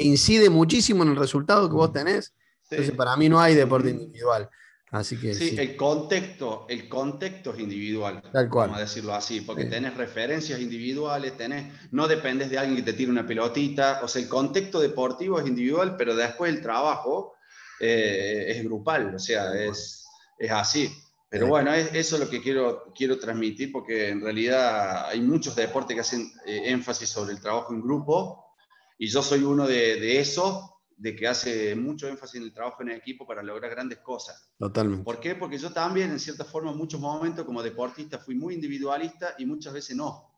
incide muchísimo en el resultado que vos tenés. Entonces, para mí no hay deporte individual. Así que, sí, el contexto, el contexto es individual. Tal cual. Vamos a decirlo así, porque tenés referencias individuales, tenés, no dependes de alguien que te tire una pelotita. O sea, el contexto deportivo es individual, pero después el trabajo eh, es grupal. O sea, es, es así. Pero bueno, eso es lo que quiero, quiero transmitir porque en realidad hay muchos deportes que hacen eh, énfasis sobre el trabajo en grupo y yo soy uno de, de esos, de que hace mucho énfasis en el trabajo en equipo para lograr grandes cosas. Totalmente. ¿Por qué? Porque yo también, en cierta forma, en muchos momentos como deportista fui muy individualista y muchas veces no.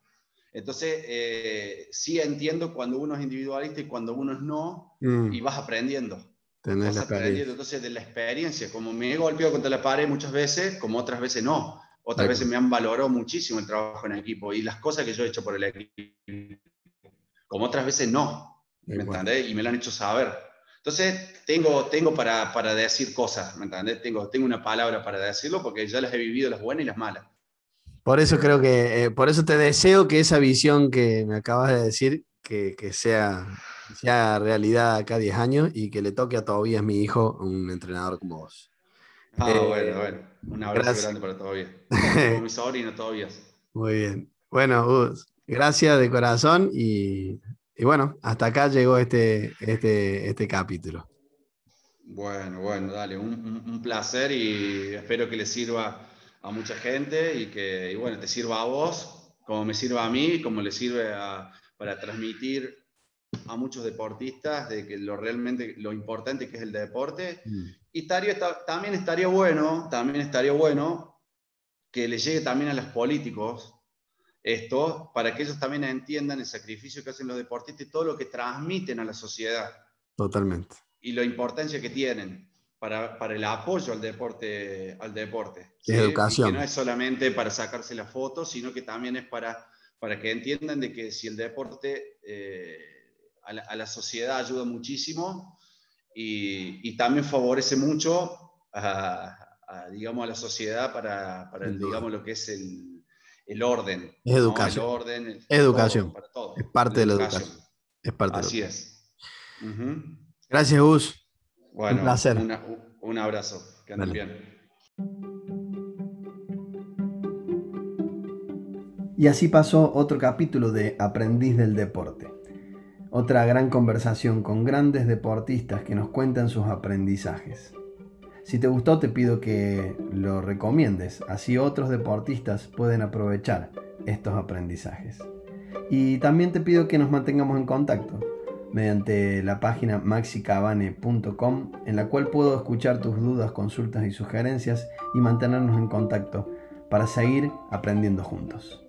Entonces, eh, sí entiendo cuando uno es individualista y cuando uno es no, mm. y vas aprendiendo. Tenés la entonces de la experiencia, como me he golpeado contra la pared muchas veces, como otras veces no. Otras veces me han valorado muchísimo el trabajo en equipo y las cosas que yo he hecho por el equipo, como otras veces no. ¿Me entendés? Y me lo han hecho saber. Entonces, tengo, tengo para, para decir cosas, ¿me entendés? Tengo, tengo una palabra para decirlo porque ya las he vivido, las buenas y las malas. Por eso creo que, eh, por eso te deseo que esa visión que me acabas de decir, que, que sea sea realidad acá 10 años y que le toque a Tobías, mi hijo, un entrenador como vos. Ah, eh, bueno, bueno. Un abrazo grande para Tobías. Como mi sobrino, Tobías. Muy bien. Bueno, gracias de corazón y, y, bueno, hasta acá llegó este, este, este capítulo. Bueno, bueno, dale, un, un, placer y espero que le sirva a mucha gente y que, y bueno, te sirva a vos, como me sirva a mí, como le sirve a, para transmitir a muchos deportistas de que lo realmente lo importante que es el deporte. Mm. Y estaría, también estaría bueno, también estaría bueno que le llegue también a los políticos esto, para que ellos también entiendan el sacrificio que hacen los deportistas y todo lo que transmiten a la sociedad. Totalmente. Y la importancia que tienen para, para el apoyo al deporte. Al deporte educación. que no es solamente para sacarse la foto, sino que también es para, para que entiendan de que si el deporte... Eh, a la, sociedad ayuda muchísimo y, también favorece mucho a, digamos, a la sociedad para, para digamos, lo que es el, el orden. educación. orden, educación. Es parte de la educación. Es parte Así es. Gracias, Gus. Bueno, un placer. un abrazo. Que anden bien. Y así pasó otro capítulo de Aprendiz del Deporte. Otra gran conversación con grandes deportistas que nos cuentan sus aprendizajes. Si te gustó te pido que lo recomiendes, así otros deportistas pueden aprovechar estos aprendizajes. Y también te pido que nos mantengamos en contacto mediante la página maxicabane.com en la cual puedo escuchar tus dudas, consultas y sugerencias y mantenernos en contacto para seguir aprendiendo juntos.